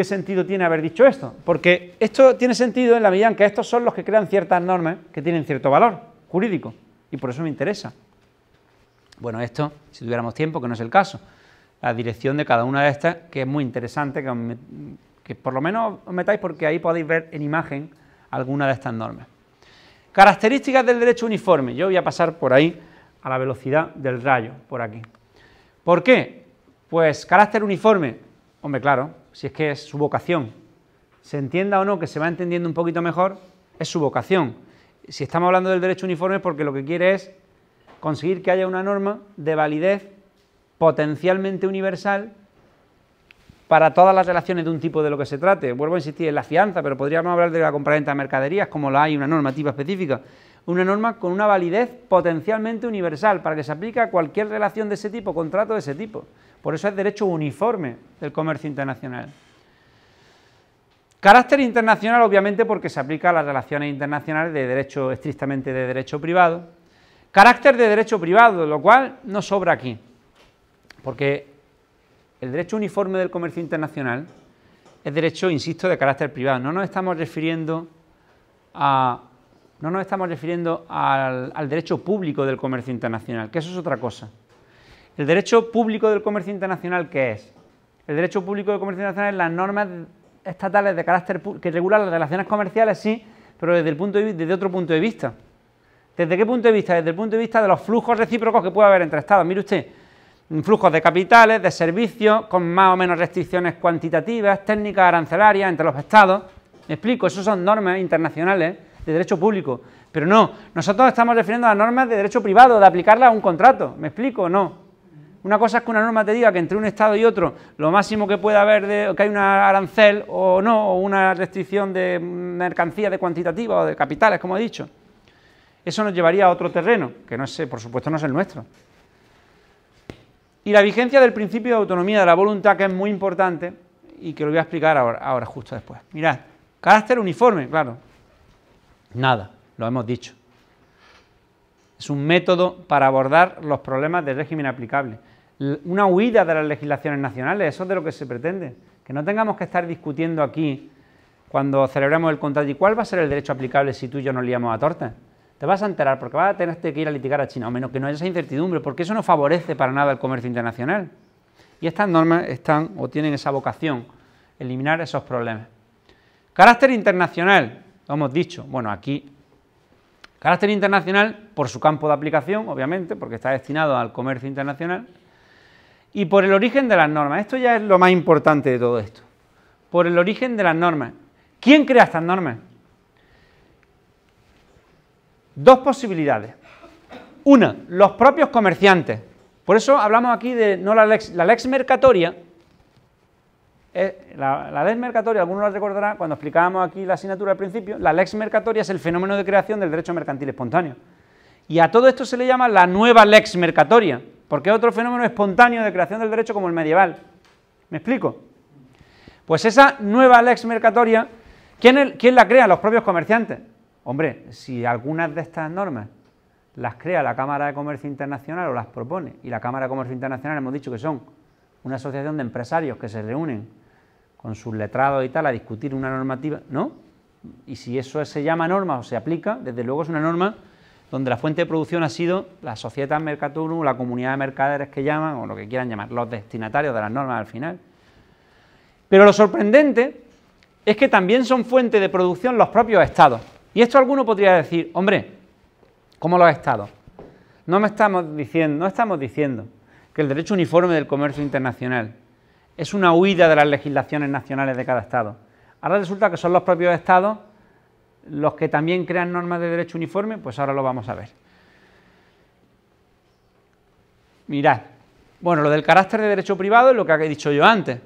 ¿qué sentido tiene haber dicho esto? Porque esto tiene sentido en la medida en que estos son los que crean ciertas normas que tienen cierto valor jurídico y por eso me interesa. Bueno, esto, si tuviéramos tiempo, que no es el caso, la dirección de cada una de estas, que es muy interesante, que, por lo menos os metáis porque ahí podéis ver en imagen alguna de estas normas. Características del derecho uniforme. Yo voy a pasar por ahí a la velocidad del rayo, por aquí. ¿Por qué? Pues carácter uniforme. Hombre, claro, si es que es su vocación. Se entienda o no, que se va entendiendo un poquito mejor, es su vocación. Si estamos hablando del derecho uniforme, porque lo que quiere es conseguir que haya una norma de validez potencialmente universal para todas las relaciones de un tipo de lo que se trate. Vuelvo a insistir en la fianza, pero podríamos hablar de la compraventa de mercaderías, como la hay una normativa específica. Una norma con una validez potencialmente universal, para que se aplique a cualquier relación de ese tipo, contrato de ese tipo. Por eso es derecho uniforme del comercio internacional. Carácter internacional, obviamente, porque se aplica a las relaciones internacionales de derecho estrictamente de derecho privado. Carácter de derecho privado, lo cual no sobra aquí, porque el derecho uniforme del comercio internacional es derecho, insisto, de carácter privado. No nos estamos refiriendo a no nos estamos refiriendo al, derecho público del comercio internacional, que eso es otra cosa. El derecho público del comercio internacional, ¿qué es? El derecho público del comercio internacional es las normas estatales de carácter que regulan las relaciones comerciales, sí, pero desde, el punto de, desde otro punto de vista. ¿Desde qué punto de vista? Desde el punto de vista de los flujos recíprocos que puede haber entre Estados. Mire usted, flujos de capitales, de servicios, con más o menos restricciones cuantitativas, técnicas arancelarias entre los estados. ¿Me explico? Esas son normas internacionales de derecho público. Pero no, nosotros estamos refiriendo a normas de derecho privado, de aplicarlas a un contrato. ¿Me explico? No. Una cosa es que una norma te diga que entre un Estado y otro lo máximo que puede haber de que hay una arancel o no, o una restricción de mercancía de cuantitativa o de capitales, como he dicho. Eso nos llevaría a otro terreno, que no es, por supuesto no es el nuestro. Y la vigencia del principio de autonomía de la voluntad, que es muy importante y que lo voy a explicar ahora, ahora justo después. Mirad, carácter uniforme, claro. Nada, lo hemos dicho. Es un método para abordar los problemas del régimen aplicable. Una huida de las legislaciones nacionales, eso es de lo que se pretende. Que no tengamos que estar discutiendo aquí cuando celebremos el contrato y cuál va a ser el derecho aplicable si tú y yo nos liamos a torta te vas a enterar porque vas a tener que ir a litigar a China, o menos que no haya esa incertidumbre, porque eso no favorece para nada el comercio internacional. Y estas normas están o tienen esa vocación, eliminar esos problemas. Carácter internacional, lo hemos dicho, bueno, aquí, carácter internacional por su campo de aplicación, obviamente, porque está destinado al comercio internacional, y por el origen de las normas. Esto ya es lo más importante de todo esto. Por el origen de las normas. ¿Quién crea estas normas? Dos posibilidades. Una, los propios comerciantes. Por eso hablamos aquí de no la la lex mercatoria. Eh, la, la, lex mercatoria, algunos lo recordarán cuando explicábamos aquí la asignatura al principio, la lex mercatoria es el fenómeno de creación del derecho mercantil espontáneo. Y a todo esto se le llama la nueva lex mercatoria, porque es otro fenómeno espontáneo de creación del derecho como el medieval. ¿Me explico? Pues esa nueva lex mercatoria, ¿quién, quién la crea? Los propios comerciantes. Hombre, si algunas de estas normas las crea la Cámara de Comercio Internacional o las propone, y la Cámara de Comercio Internacional hemos dicho que son una asociación de empresarios que se reúnen con sus letrados y tal a discutir una normativa, ¿no? Y si eso se llama norma o se aplica, desde luego es una norma donde la fuente de producción ha sido la Societas Mercatorum, la comunidad de mercaderes que llaman, o lo que quieran llamar, los destinatarios de las normas al final. Pero lo sorprendente es que también son fuente de producción los propios estados. Y esto alguno podría decir, hombre, ¿cómo lo ha estado? No, me estamos diciendo, no estamos diciendo que el derecho uniforme del comercio internacional es una huida de las legislaciones nacionales de cada Estado. Ahora resulta que son los propios Estados los que también crean normas de derecho uniforme, pues ahora lo vamos a ver. Mirad, bueno, lo del carácter de derecho privado es lo que he dicho yo antes.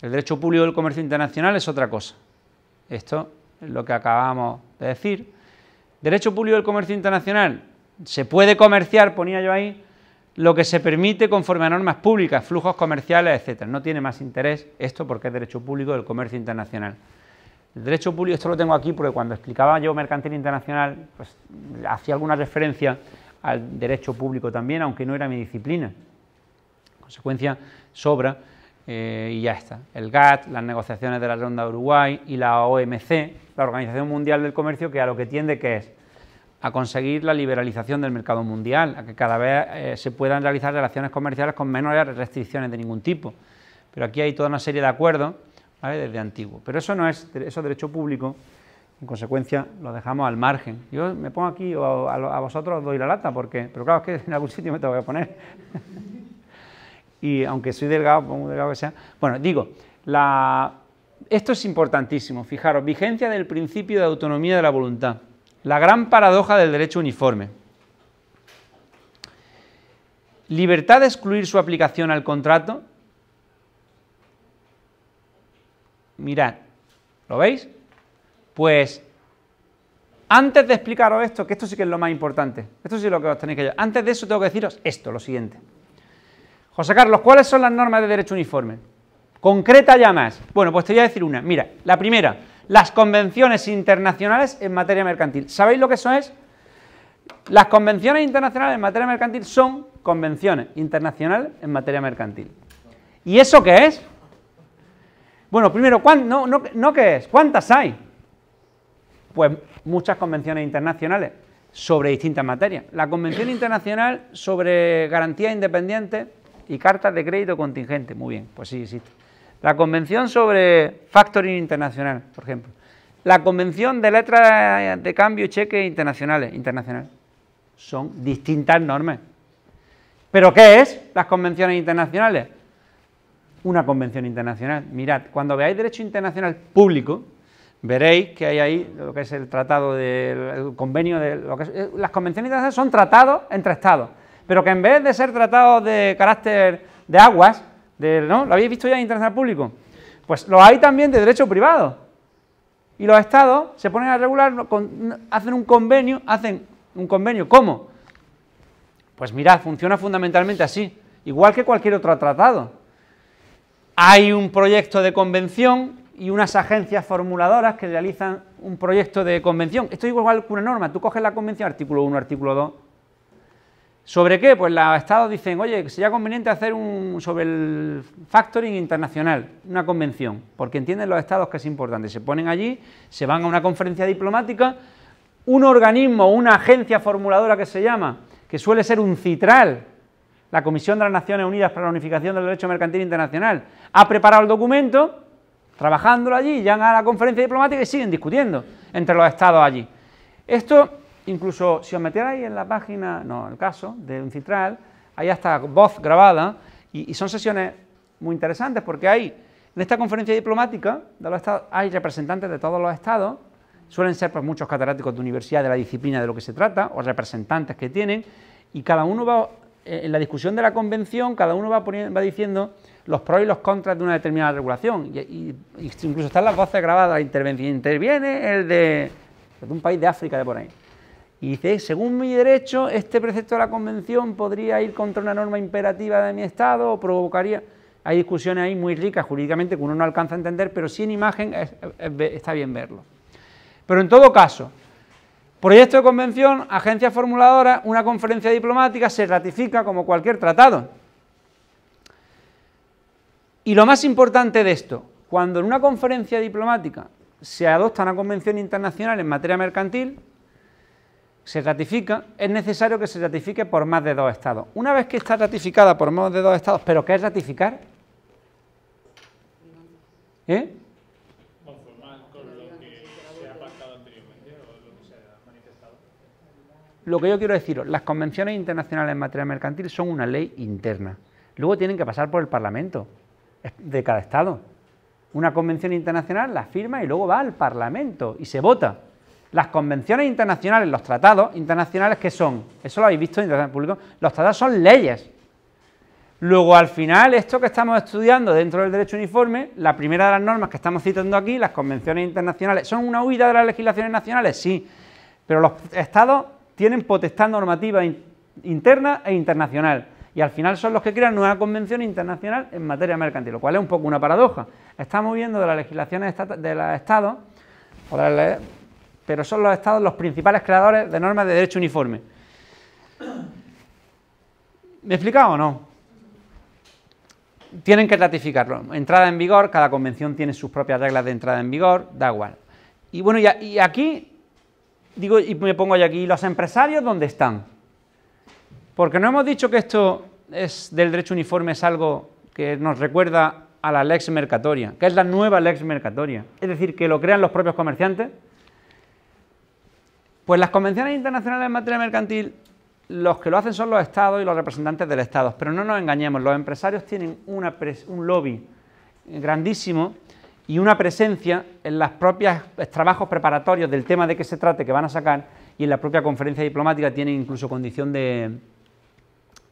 El derecho público del comercio internacional es otra cosa. Esto es lo que acabamos de decir. Derecho público del comercio internacional. Se puede comerciar, ponía yo ahí, lo que se permite conforme a normas públicas, flujos comerciales, etcétera. No tiene más interés esto porque es derecho público del comercio internacional. El derecho público, esto lo tengo aquí porque cuando explicaba yo mercantil internacional, pues hacía alguna referencia al derecho público también, aunque no era mi disciplina. En consecuencia, sobra eh, y ya está. El GATT, las negociaciones de la Ronda de Uruguay y la OMC, la Organización Mundial del Comercio, que a lo que tiende que es a conseguir la liberalización del mercado mundial, a que cada vez eh, se puedan realizar relaciones comerciales con menores restricciones de ningún tipo. Pero aquí hay toda una serie de acuerdos desde antiguo. Pero eso no es, eso derecho público, en consecuencia lo dejamos al margen. Yo me pongo aquí o a, vosotros os doy la lata, porque, pero claro, es que en algún sitio me tengo que poner. y aunque soy delgado, como delgado que sea, bueno, digo, esto es importantísimo, fijaros, vigencia del principio de autonomía de la voluntad, la gran paradoja del derecho uniforme. libertad de excluir su aplicación al contrato. Mirad, ¿lo veis? Pues antes de explicaros esto, que esto sí que es lo más importante, esto sí es lo que os tenéis que llevar. Antes de eso tengo que deciros esto, lo siguiente. José Carlos, ¿cuáles son las normas de derecho uniforme? Concreta ya más. Bueno, pues te voy a decir una. Mira, la primera, las convenciones internacionales en materia mercantil. ¿Sabéis lo que eso es? Las convenciones internacionales en materia mercantil son convenciones internacionales en materia mercantil. ¿Y eso qué es? Bueno, primero, no, no, no qué es, ¿cuántas hay? Pues muchas convenciones internacionales sobre distintas materias. La Convención Internacional sobre Garantías Independientes y Cartas de Crédito Contingente, muy bien, pues sí existe. La Convención sobre Factoring Internacional, por ejemplo. La Convención de Letras de Cambio y Cheques Internacionales, internacional. Son distintas normas. ¿Pero qué es las convenciones internacionales? Una convención internacional. Mirad, cuando veáis derecho internacional público, veréis que hay ahí lo que es el tratado del convenio de lo que eh, las convenciones internacionales son tratados entre estados, pero que en vez de ser tratados de carácter de aguas, ¿no? ¿Lo habéis visto ya en internacional público? Pues lo hay también de derecho privado. Y los estados se ponen a regular, hacen un convenio, hacen un convenio, ¿cómo? Pues mirad, funciona fundamentalmente así, igual que cualquier otro tratado. Hay un proyecto de convención y unas agencias formuladoras que realizan un proyecto de convención. Esto es igual que una norma. Tú coges la convención, artículo 1, artículo 2. ¿Sobre qué? Pues los estados dicen, oye, sería conveniente hacer un sobre el factoring internacional, una convención, porque entienden los estados que es importante. Se ponen allí, se van a una conferencia diplomática, un organismo, una agencia formuladora que se llama, que suele ser un citral, la Comisión de las Naciones Unidas para la Unificación del Derecho Mercantil Internacional, ha preparado el documento, trabajándolo allí, llegan a la conferencia diplomática y siguen discutiendo entre los estados allí. Esto, incluso si os metierais en la página, no, el caso de un citral, hay hasta voz grabada y, son sesiones muy interesantes porque hay, en esta conferencia diplomática de los estados, hay representantes de todos los estados, suelen ser pues, muchos catedráticos de universidad de la disciplina de lo que se trata, o representantes que tienen, y cada uno va, eh, en la discusión de la convención, cada uno va, diciendo los pros y los contras de una determinada regulación. Y, incluso están las voces grabadas. Interviene el de, un país de África, de por ahí. Y dice, según mi derecho, este precepto de la Convención podría ir contra una norma imperativa de mi Estado o provocaría... Hay discusiones ahí muy ricas jurídicamente que uno no alcanza a entender, pero sí en imagen está bien verlo. Pero en todo caso, proyecto de convención, agencia formuladora, una conferencia diplomática, se ratifica como cualquier tratado. Y lo más importante de esto, cuando en una conferencia diplomática se adopta una convención internacional en materia mercantil, se ratifica, es necesario que se ratifique por más de dos estados. Una vez que está ratificada por más de dos estados, ¿pero qué es ratificar? ¿Eh? Conformar con lo que se ha anteriormente o lo que se ha manifestado. Lo que yo quiero deciros, las convenciones internacionales en materia mercantil son una ley interna. Luego tienen que pasar por el Parlamento de cada Estado. Una convención internacional la firma y luego va al Parlamento y se vota. Las convenciones internacionales, los tratados internacionales, ¿qué son? Eso lo habéis visto en el público. Los tratados son leyes. Luego, al final, esto que estamos estudiando dentro del derecho uniforme, la primera de las normas que estamos citando aquí, las convenciones internacionales, ¿son una huida de las legislaciones nacionales? Sí, pero los estados tienen potestad normativa interna e internacional y al final son los que crean nueva convención internacional en materia mercantil, lo cual es un poco una paradoja. Estamos viendo de las legislaciones de los estados, pero son los estados los principales creadores de normas de derecho uniforme. ¿Me he explicado o no? Tienen que ratificarlo. Entrada en vigor, cada convención tiene sus propias reglas de entrada en vigor, da igual. Y bueno, y aquí, digo, y me pongo yo aquí, ¿los empresarios dónde están? Porque no hemos dicho que esto es del derecho uniforme es algo que nos recuerda a la lex mercatoria, que es la nueva lex mercatoria, es decir, que lo crean los propios comerciantes. Pues las convenciones internacionales en materia mercantil, los que lo hacen son los estados y los representantes del estado, pero no nos engañemos, los empresarios tienen un lobby grandísimo y una presencia en los propios trabajos preparatorios del tema de qué se trate que van a sacar y en la propia conferencia diplomática tienen incluso condición de,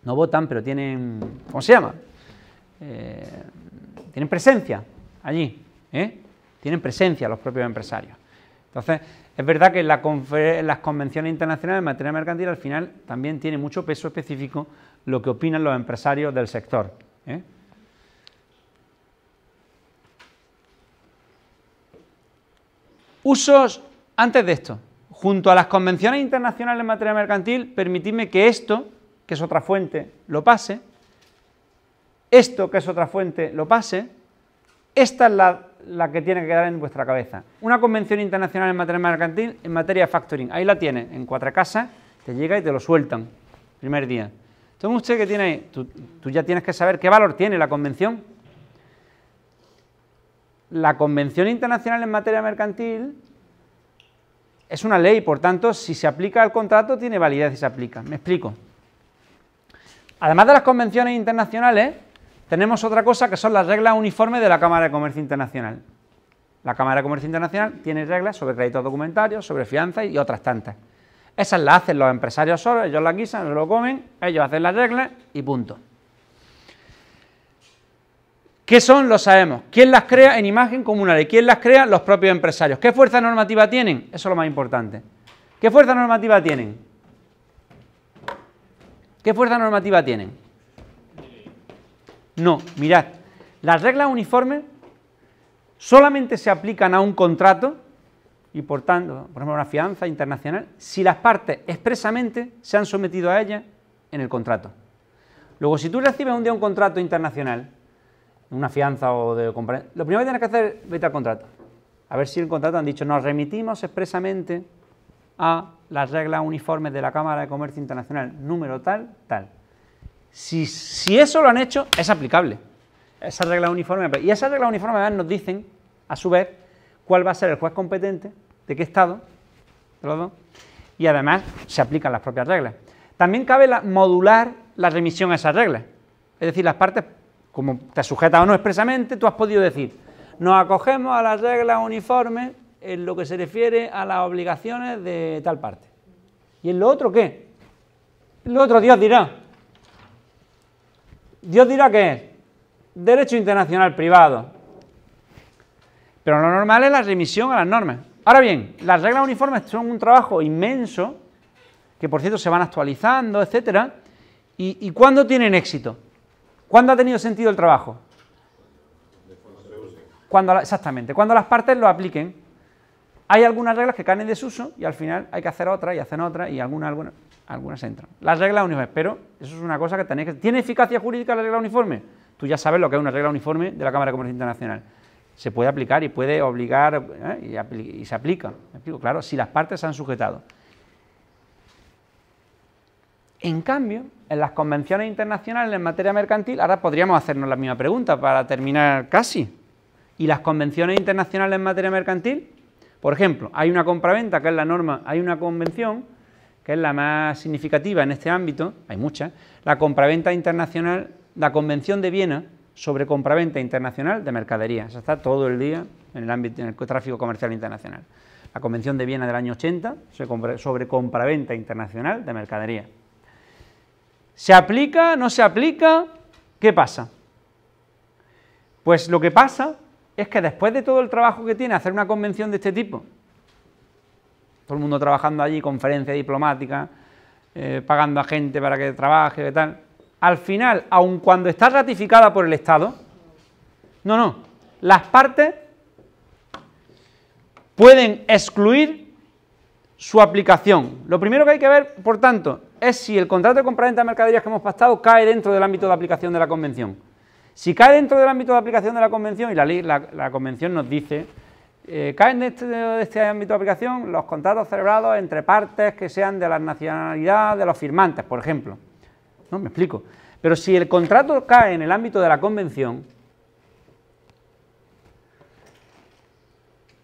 no votan, pero tienen, ¿cómo se llama? Eh, tienen presencia allí, ¿eh? tienen presencia los propios empresarios. Entonces, es verdad que las convenciones internacionales en materia mercantil al final también tiene mucho peso específico lo que opinan los empresarios del sector. ¿eh? Usos antes de esto. Junto a las convenciones internacionales en materia mercantil, permitidme que esto, que es otra fuente, lo pase. Esto, que es otra fuente, lo pase. Esta es la, que tiene que quedar en vuestra cabeza. Una convención internacional en materia mercantil, en materia factoring. Ahí la tiene, en cuatro casas, te llega y te lo sueltan, primer día. Entonces usted que tiene tú, tú ya tienes que saber qué valor tiene la convención. La Convención Internacional en materia mercantil es una ley, por tanto, si se aplica al contrato, tiene validez y se aplica. Me explico. Además de las convenciones internacionales, tenemos otra cosa que son las reglas uniformes de la Cámara de Comercio Internacional. La Cámara de Comercio Internacional tiene reglas sobre créditos documentarios, sobre fianzas y otras tantas. Esas las hacen los empresarios solos, ellos las guisan, se lo comen, ellos hacen las reglas y punto. ¿Qué son? Lo sabemos. ¿Quién las crea en imagen comunal? ¿Y quién las crea? Los propios empresarios. ¿Qué fuerza normativa tienen? Eso es lo más importante. ¿Qué fuerza normativa tienen? ¿Qué fuerza normativa tienen? No, mirad, las reglas uniformes solamente se aplican a un contrato y por tanto, por ejemplo, una fianza internacional, si las partes expresamente se han sometido a ella en el contrato. Luego, si tú recibes un día un contrato internacional una fianza o de comprar. Lo primero que tienes que hacer es vete al contrato. A ver si el contrato han dicho, nos remitimos expresamente a las reglas uniformes de la Cámara de Comercio Internacional, número tal, tal. Si, eso lo han hecho, es aplicable. Esa regla uniforme. Y esas reglas uniformes nos dicen, a su vez, cuál va a ser el juez competente, de qué estado, de los dos, y además se aplican las propias reglas. También cabe modular la remisión a esas reglas. Es decir, las partes como te sujeta o no expresamente, tú has podido decir, nos acogemos a las reglas uniformes en lo que se refiere a las obligaciones de tal parte. ¿Y en lo otro qué? En lo otro Dios dirá. Dios dirá que es derecho internacional privado. Pero lo normal es la remisión a las normas. Ahora bien, las reglas uniformes son un trabajo inmenso, que por cierto se van actualizando, etcétera. ¿Y, y cuándo tienen éxito? ¿Cuándo ha tenido sentido el trabajo? Cuando, exactamente, cuando las partes lo apliquen. Hay algunas reglas que caen en desuso y al final hay que hacer otra y hacen otra y algunas, algunas, algunas entran. Las reglas uniformes, pero eso es una cosa que tenéis que... ¿Tiene eficacia jurídica la regla uniforme? Tú ya sabes lo que es una regla uniforme de la Cámara de Comercio Internacional. Se puede aplicar y puede obligar ¿eh? y, se aplica. Claro, si las partes se han sujetado. En cambio, en las convenciones internacionales en materia mercantil, ahora podríamos hacernos la misma pregunta para terminar casi. ¿Y las convenciones internacionales en materia mercantil? Por ejemplo, hay una compraventa que es la norma, hay una convención que es la más significativa en este ámbito, hay muchas, la compraventa internacional, la Convención de Viena sobre compraventa internacional de mercaderías. Está todo el día en el ámbito del tráfico comercial internacional. La Convención de Viena del año 80 sobre compraventa internacional de mercaderías. ¿Se aplica? ¿No se aplica? ¿Qué pasa? Pues lo que pasa es que después de todo el trabajo que tiene hacer una convención de este tipo, todo el mundo trabajando allí, conferencia diplomática, eh, pagando a gente para que trabaje y tal, al final, aun cuando está ratificada por el Estado, no, no, las partes pueden excluir su aplicación. Lo primero que hay que ver, por tanto, es si el contrato de compraventa de mercaderías que hemos pactado cae dentro del ámbito de aplicación de la Convención. Si cae dentro del ámbito de aplicación de la Convención, y la, ley, la, Convención nos dice, eh, caen de este, de este, ámbito de aplicación los contratos celebrados entre partes que sean de la nacionalidad de los firmantes, por ejemplo. ¿No? Me explico. Pero si el contrato cae en el ámbito de la Convención,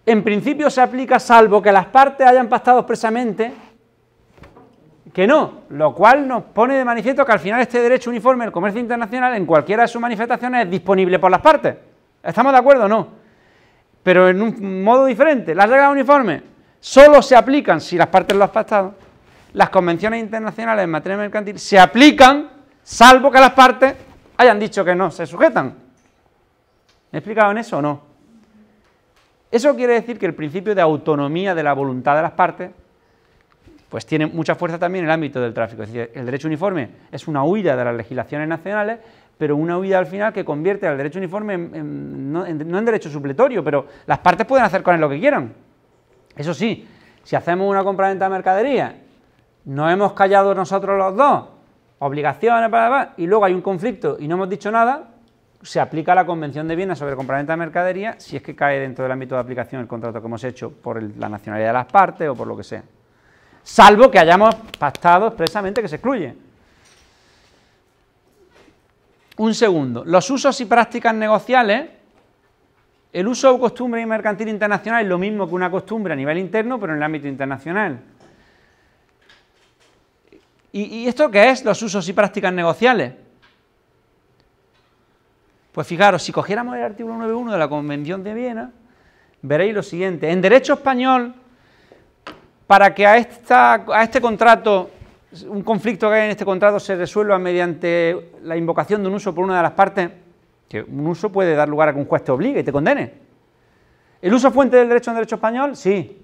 en principio se aplica salvo que las partes hayan pactado expresamente que no, lo cual nos pone de manifiesto que al final este derecho uniforme del comercio internacional en cualquiera de sus manifestaciones es disponible por las partes. ¿Estamos de acuerdo o no? Pero en un modo diferente. Las reglas uniformes solo se aplican si las partes lo han pactado. Las convenciones internacionales en materia mercantil se aplican salvo que las partes hayan dicho que no se sujetan. ¿Me he explicado en eso o no? Eso quiere decir que el principio de autonomía de la voluntad de las partes pues tiene mucha fuerza también en el ámbito del tráfico. Es decir, el derecho uniforme es una huida de las legislaciones nacionales, pero una huida al final que convierte al derecho uniforme no, en, derecho supletorio, pero las partes pueden hacer con él lo que quieran. Eso sí, si hacemos una compra-venta de mercadería, no hemos callado nosotros los dos, obligaciones, para, y luego hay un conflicto y no hemos dicho nada, se aplica la Convención de Viena sobre compraventa de mercadería si es que cae dentro del ámbito de aplicación el contrato que hemos hecho por la nacionalidad de las partes o por lo que sea. Salvo que hayamos pactado expresamente que se excluye. Un segundo. Los usos y prácticas negociales. El uso o costumbre mercantil internacional es lo mismo que una costumbre a nivel interno, pero en el ámbito internacional. ¿Y, y esto qué es? Los usos y prácticas negociales. Pues fijaros, si cogiéramos el artículo 9.1 de la Convención de Viena, veréis lo siguiente. En derecho español, para que a, esta, a este contrato, un conflicto que hay en este contrato se resuelva mediante la invocación de un uso por una de las partes, que un uso puede dar lugar a que un juez te obligue y te condene. ¿El uso fuente del derecho en derecho español? Sí.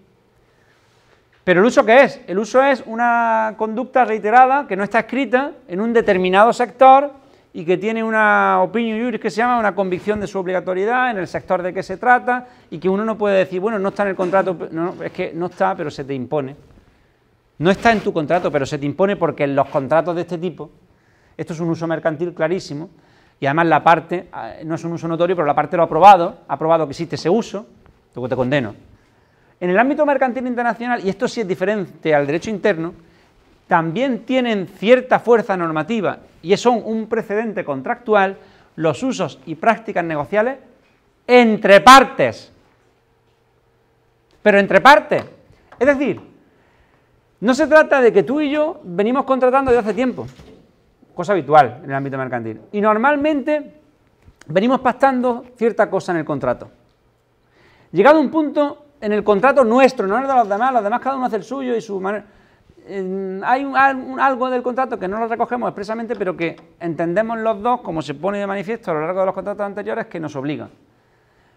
¿Pero el uso qué es? El uso es una conducta reiterada que no está escrita en un determinado sector y que tiene una opinión juris que se llama una convicción de su obligatoriedad en el sector de que se trata y que uno no puede decir, bueno, no está en el contrato, no, es que no está, pero se te impone. No está en tu contrato, pero se te impone porque en los contratos de este tipo, esto es un uso mercantil clarísimo, y además la parte, eh, no es un uso notorio, pero la parte lo ha aprobado, ha aprobado que existe ese uso, luego te condeno. En el ámbito mercantil internacional, y esto sí es diferente al derecho interno, también tienen cierta fuerza normativa y son un precedente contractual los usos y prácticas negociales entre partes. Pero entre partes. Es decir, no se trata de que tú y yo venimos contratando desde hace tiempo, cosa habitual en el ámbito mercantil. Y normalmente venimos pactando cierta cosa en el contrato. Llegado un punto en el contrato nuestro, no el de los demás, los demás cada uno hace el suyo y su manera hay algo del contrato que no lo recogemos expresamente, pero que entendemos los dos, como se pone de manifiesto a lo largo de los contratos anteriores, que nos obliga.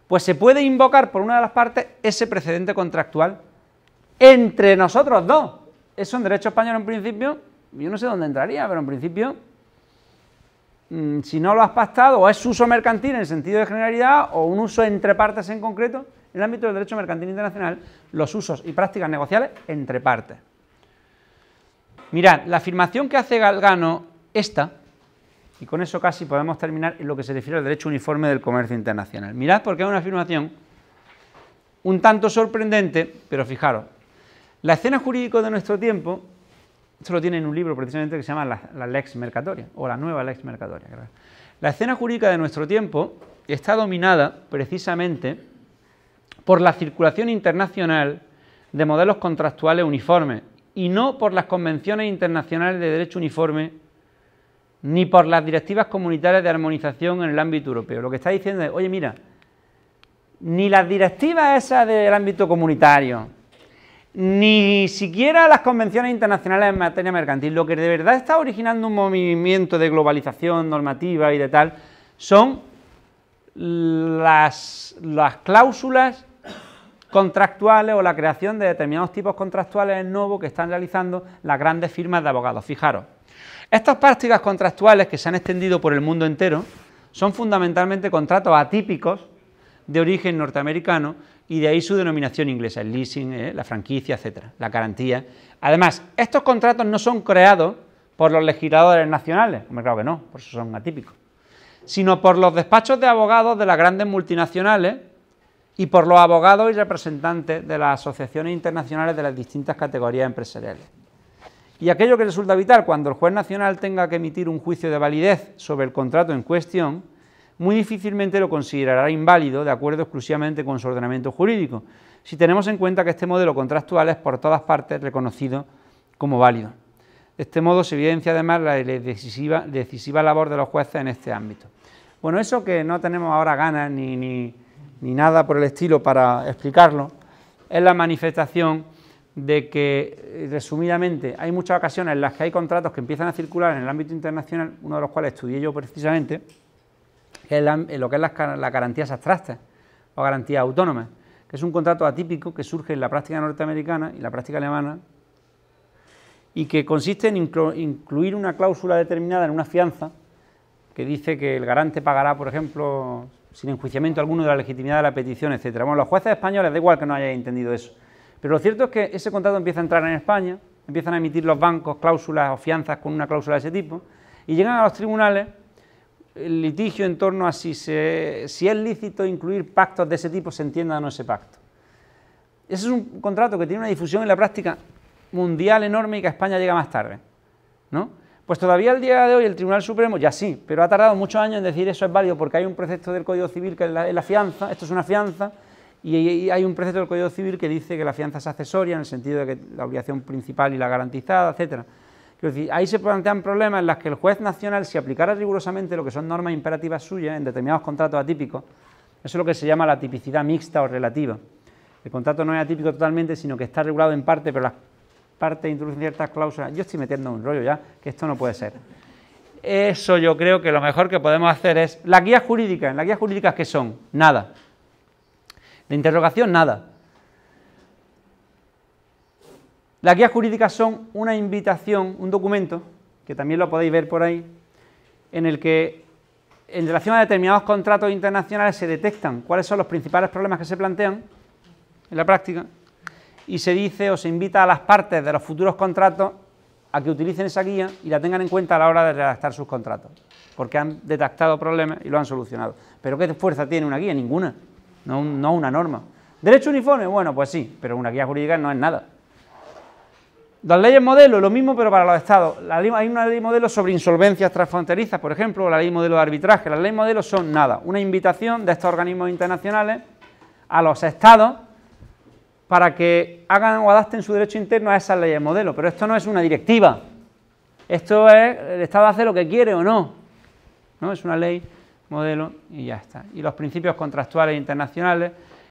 Pues se puede invocar por una de las partes ese precedente contractual entre nosotros dos. Eso en derecho español en principio, yo no sé dónde entraría, pero en principio, mm, si no lo has pactado, o es uso mercantil en el sentido de generalidad, o un uso entre partes en concreto, en el ámbito del derecho mercantil internacional, los usos y prácticas negociales entre partes. Mirad, la afirmación que hace Galgano, esta, y con eso casi podemos terminar en lo que se refiere al derecho uniforme del comercio internacional. Mirad porque es una afirmación un tanto sorprendente, pero fijaros, la escena jurídica de nuestro tiempo, esto lo tiene en un libro precisamente que se llama la, Lex Mercatoria, o la nueva Lex Mercatoria. La escena jurídica de nuestro tiempo está dominada precisamente por la circulación internacional de modelos contractuales uniformes y no por las convenciones internacionales de derecho uniforme ni por las directivas comunitarias de armonización en el ámbito europeo. Lo que está diciendo es, oye, mira, ni las directivas esas del ámbito comunitario, ni siquiera las convenciones internacionales en materia mercantil, lo que de verdad está originando un movimiento de globalización normativa y de tal, son las, las cláusulas contractuales o la creación de determinados tipos contractuales nuevos que están realizando las grandes firmas de abogados. Fijaros, estas prácticas contractuales que se han extendido por el mundo entero son fundamentalmente contratos atípicos de origen norteamericano y de ahí su denominación inglesa, el leasing, eh, la franquicia, etcétera, la garantía. Además, estos contratos no son creados por los legisladores nacionales, hombre, claro que no, por eso son atípicos, sino por los despachos de abogados de las grandes multinacionales y por los abogados y representantes de las asociaciones internacionales de las distintas categorías empresariales. Y aquello que resulta vital, cuando el juez nacional tenga que emitir un juicio de validez sobre el contrato en cuestión, muy difícilmente lo considerará inválido de acuerdo exclusivamente con su ordenamiento jurídico, si tenemos en cuenta que este modelo contractual es por todas partes reconocido como válido. De este modo se evidencia además la decisiva, decisiva labor de los jueces en este ámbito. Bueno, eso que no tenemos ahora ganas ni, ni ni nada por el estilo para explicarlo, es la manifestación de que, resumidamente, hay muchas ocasiones en las que hay contratos que empiezan a circular en el ámbito internacional, uno de los cuales estudié yo precisamente, que es lo que es las, garantías abstractas o garantías autónomas, que es un contrato atípico que surge en la práctica norteamericana y la práctica alemana y que consiste en incluir una cláusula determinada en una fianza que dice que el garante pagará, por ejemplo, sin enjuiciamiento alguno de la legitimidad de la petición, etcétera. Bueno, los jueces españoles da igual que no hayáis entendido eso, pero lo cierto es que ese contrato empieza a entrar en España, empiezan a emitir los bancos cláusulas o fianzas con una cláusula de ese tipo y llegan a los tribunales el litigio en torno a si, se, si es lícito incluir pactos de ese tipo, se entienda o no ese pacto. Ese es un contrato que tiene una difusión en la práctica mundial enorme y que a España llega más tarde. ¿no? Pues todavía al día de hoy el Tribunal Supremo ya sí, pero ha tardado muchos años en decir eso es válido porque hay un precepto del Código Civil que es la, fianza, esto es una fianza, y hay un precepto del Código Civil que dice que la fianza es accesoria en el sentido de que la obligación principal y la garantizada, etcétera. Ahí se plantean problemas en los que el juez nacional, si aplicara rigurosamente lo que son normas imperativas suyas en determinados contratos atípicos, eso es lo que se llama la tipicidad mixta o relativa. El contrato no es atípico totalmente, sino que está regulado en parte, pero las parte introducen ciertas cláusulas. Yo estoy metiendo un rollo ya, que esto no puede ser. Eso yo creo que lo mejor que podemos hacer es... Las guías jurídicas, ¿las guías jurídicas qué son? Nada. De interrogación, nada. Las guías jurídicas son una invitación, un documento, que también lo podéis ver por ahí, en el que en relación a determinados contratos internacionales se detectan cuáles son los principales problemas que se plantean en la práctica y se dice o se invita a las partes de los futuros contratos a que utilicen esa guía y la tengan en cuenta a la hora de redactar sus contratos, porque han detectado problemas y lo han solucionado. Pero ¿qué fuerza tiene una guía? Ninguna, no, no una norma. ¿Derecho uniforme? Bueno, pues sí, pero una guía jurídica no es nada. Las leyes modelo, lo mismo, pero para los estados. hay una ley modelo sobre insolvencias transfronterizas, por ejemplo, la ley modelo de arbitraje. Las leyes modelo son nada, una invitación de estos organismos internacionales a los estados para que hagan o adapten su derecho interno a esas leyes modelo. Pero esto no es una directiva. Esto es, el Estado hace lo que quiere o no. ¿no? Es una ley modelo y ya está. Y los principios contractuales internacionales,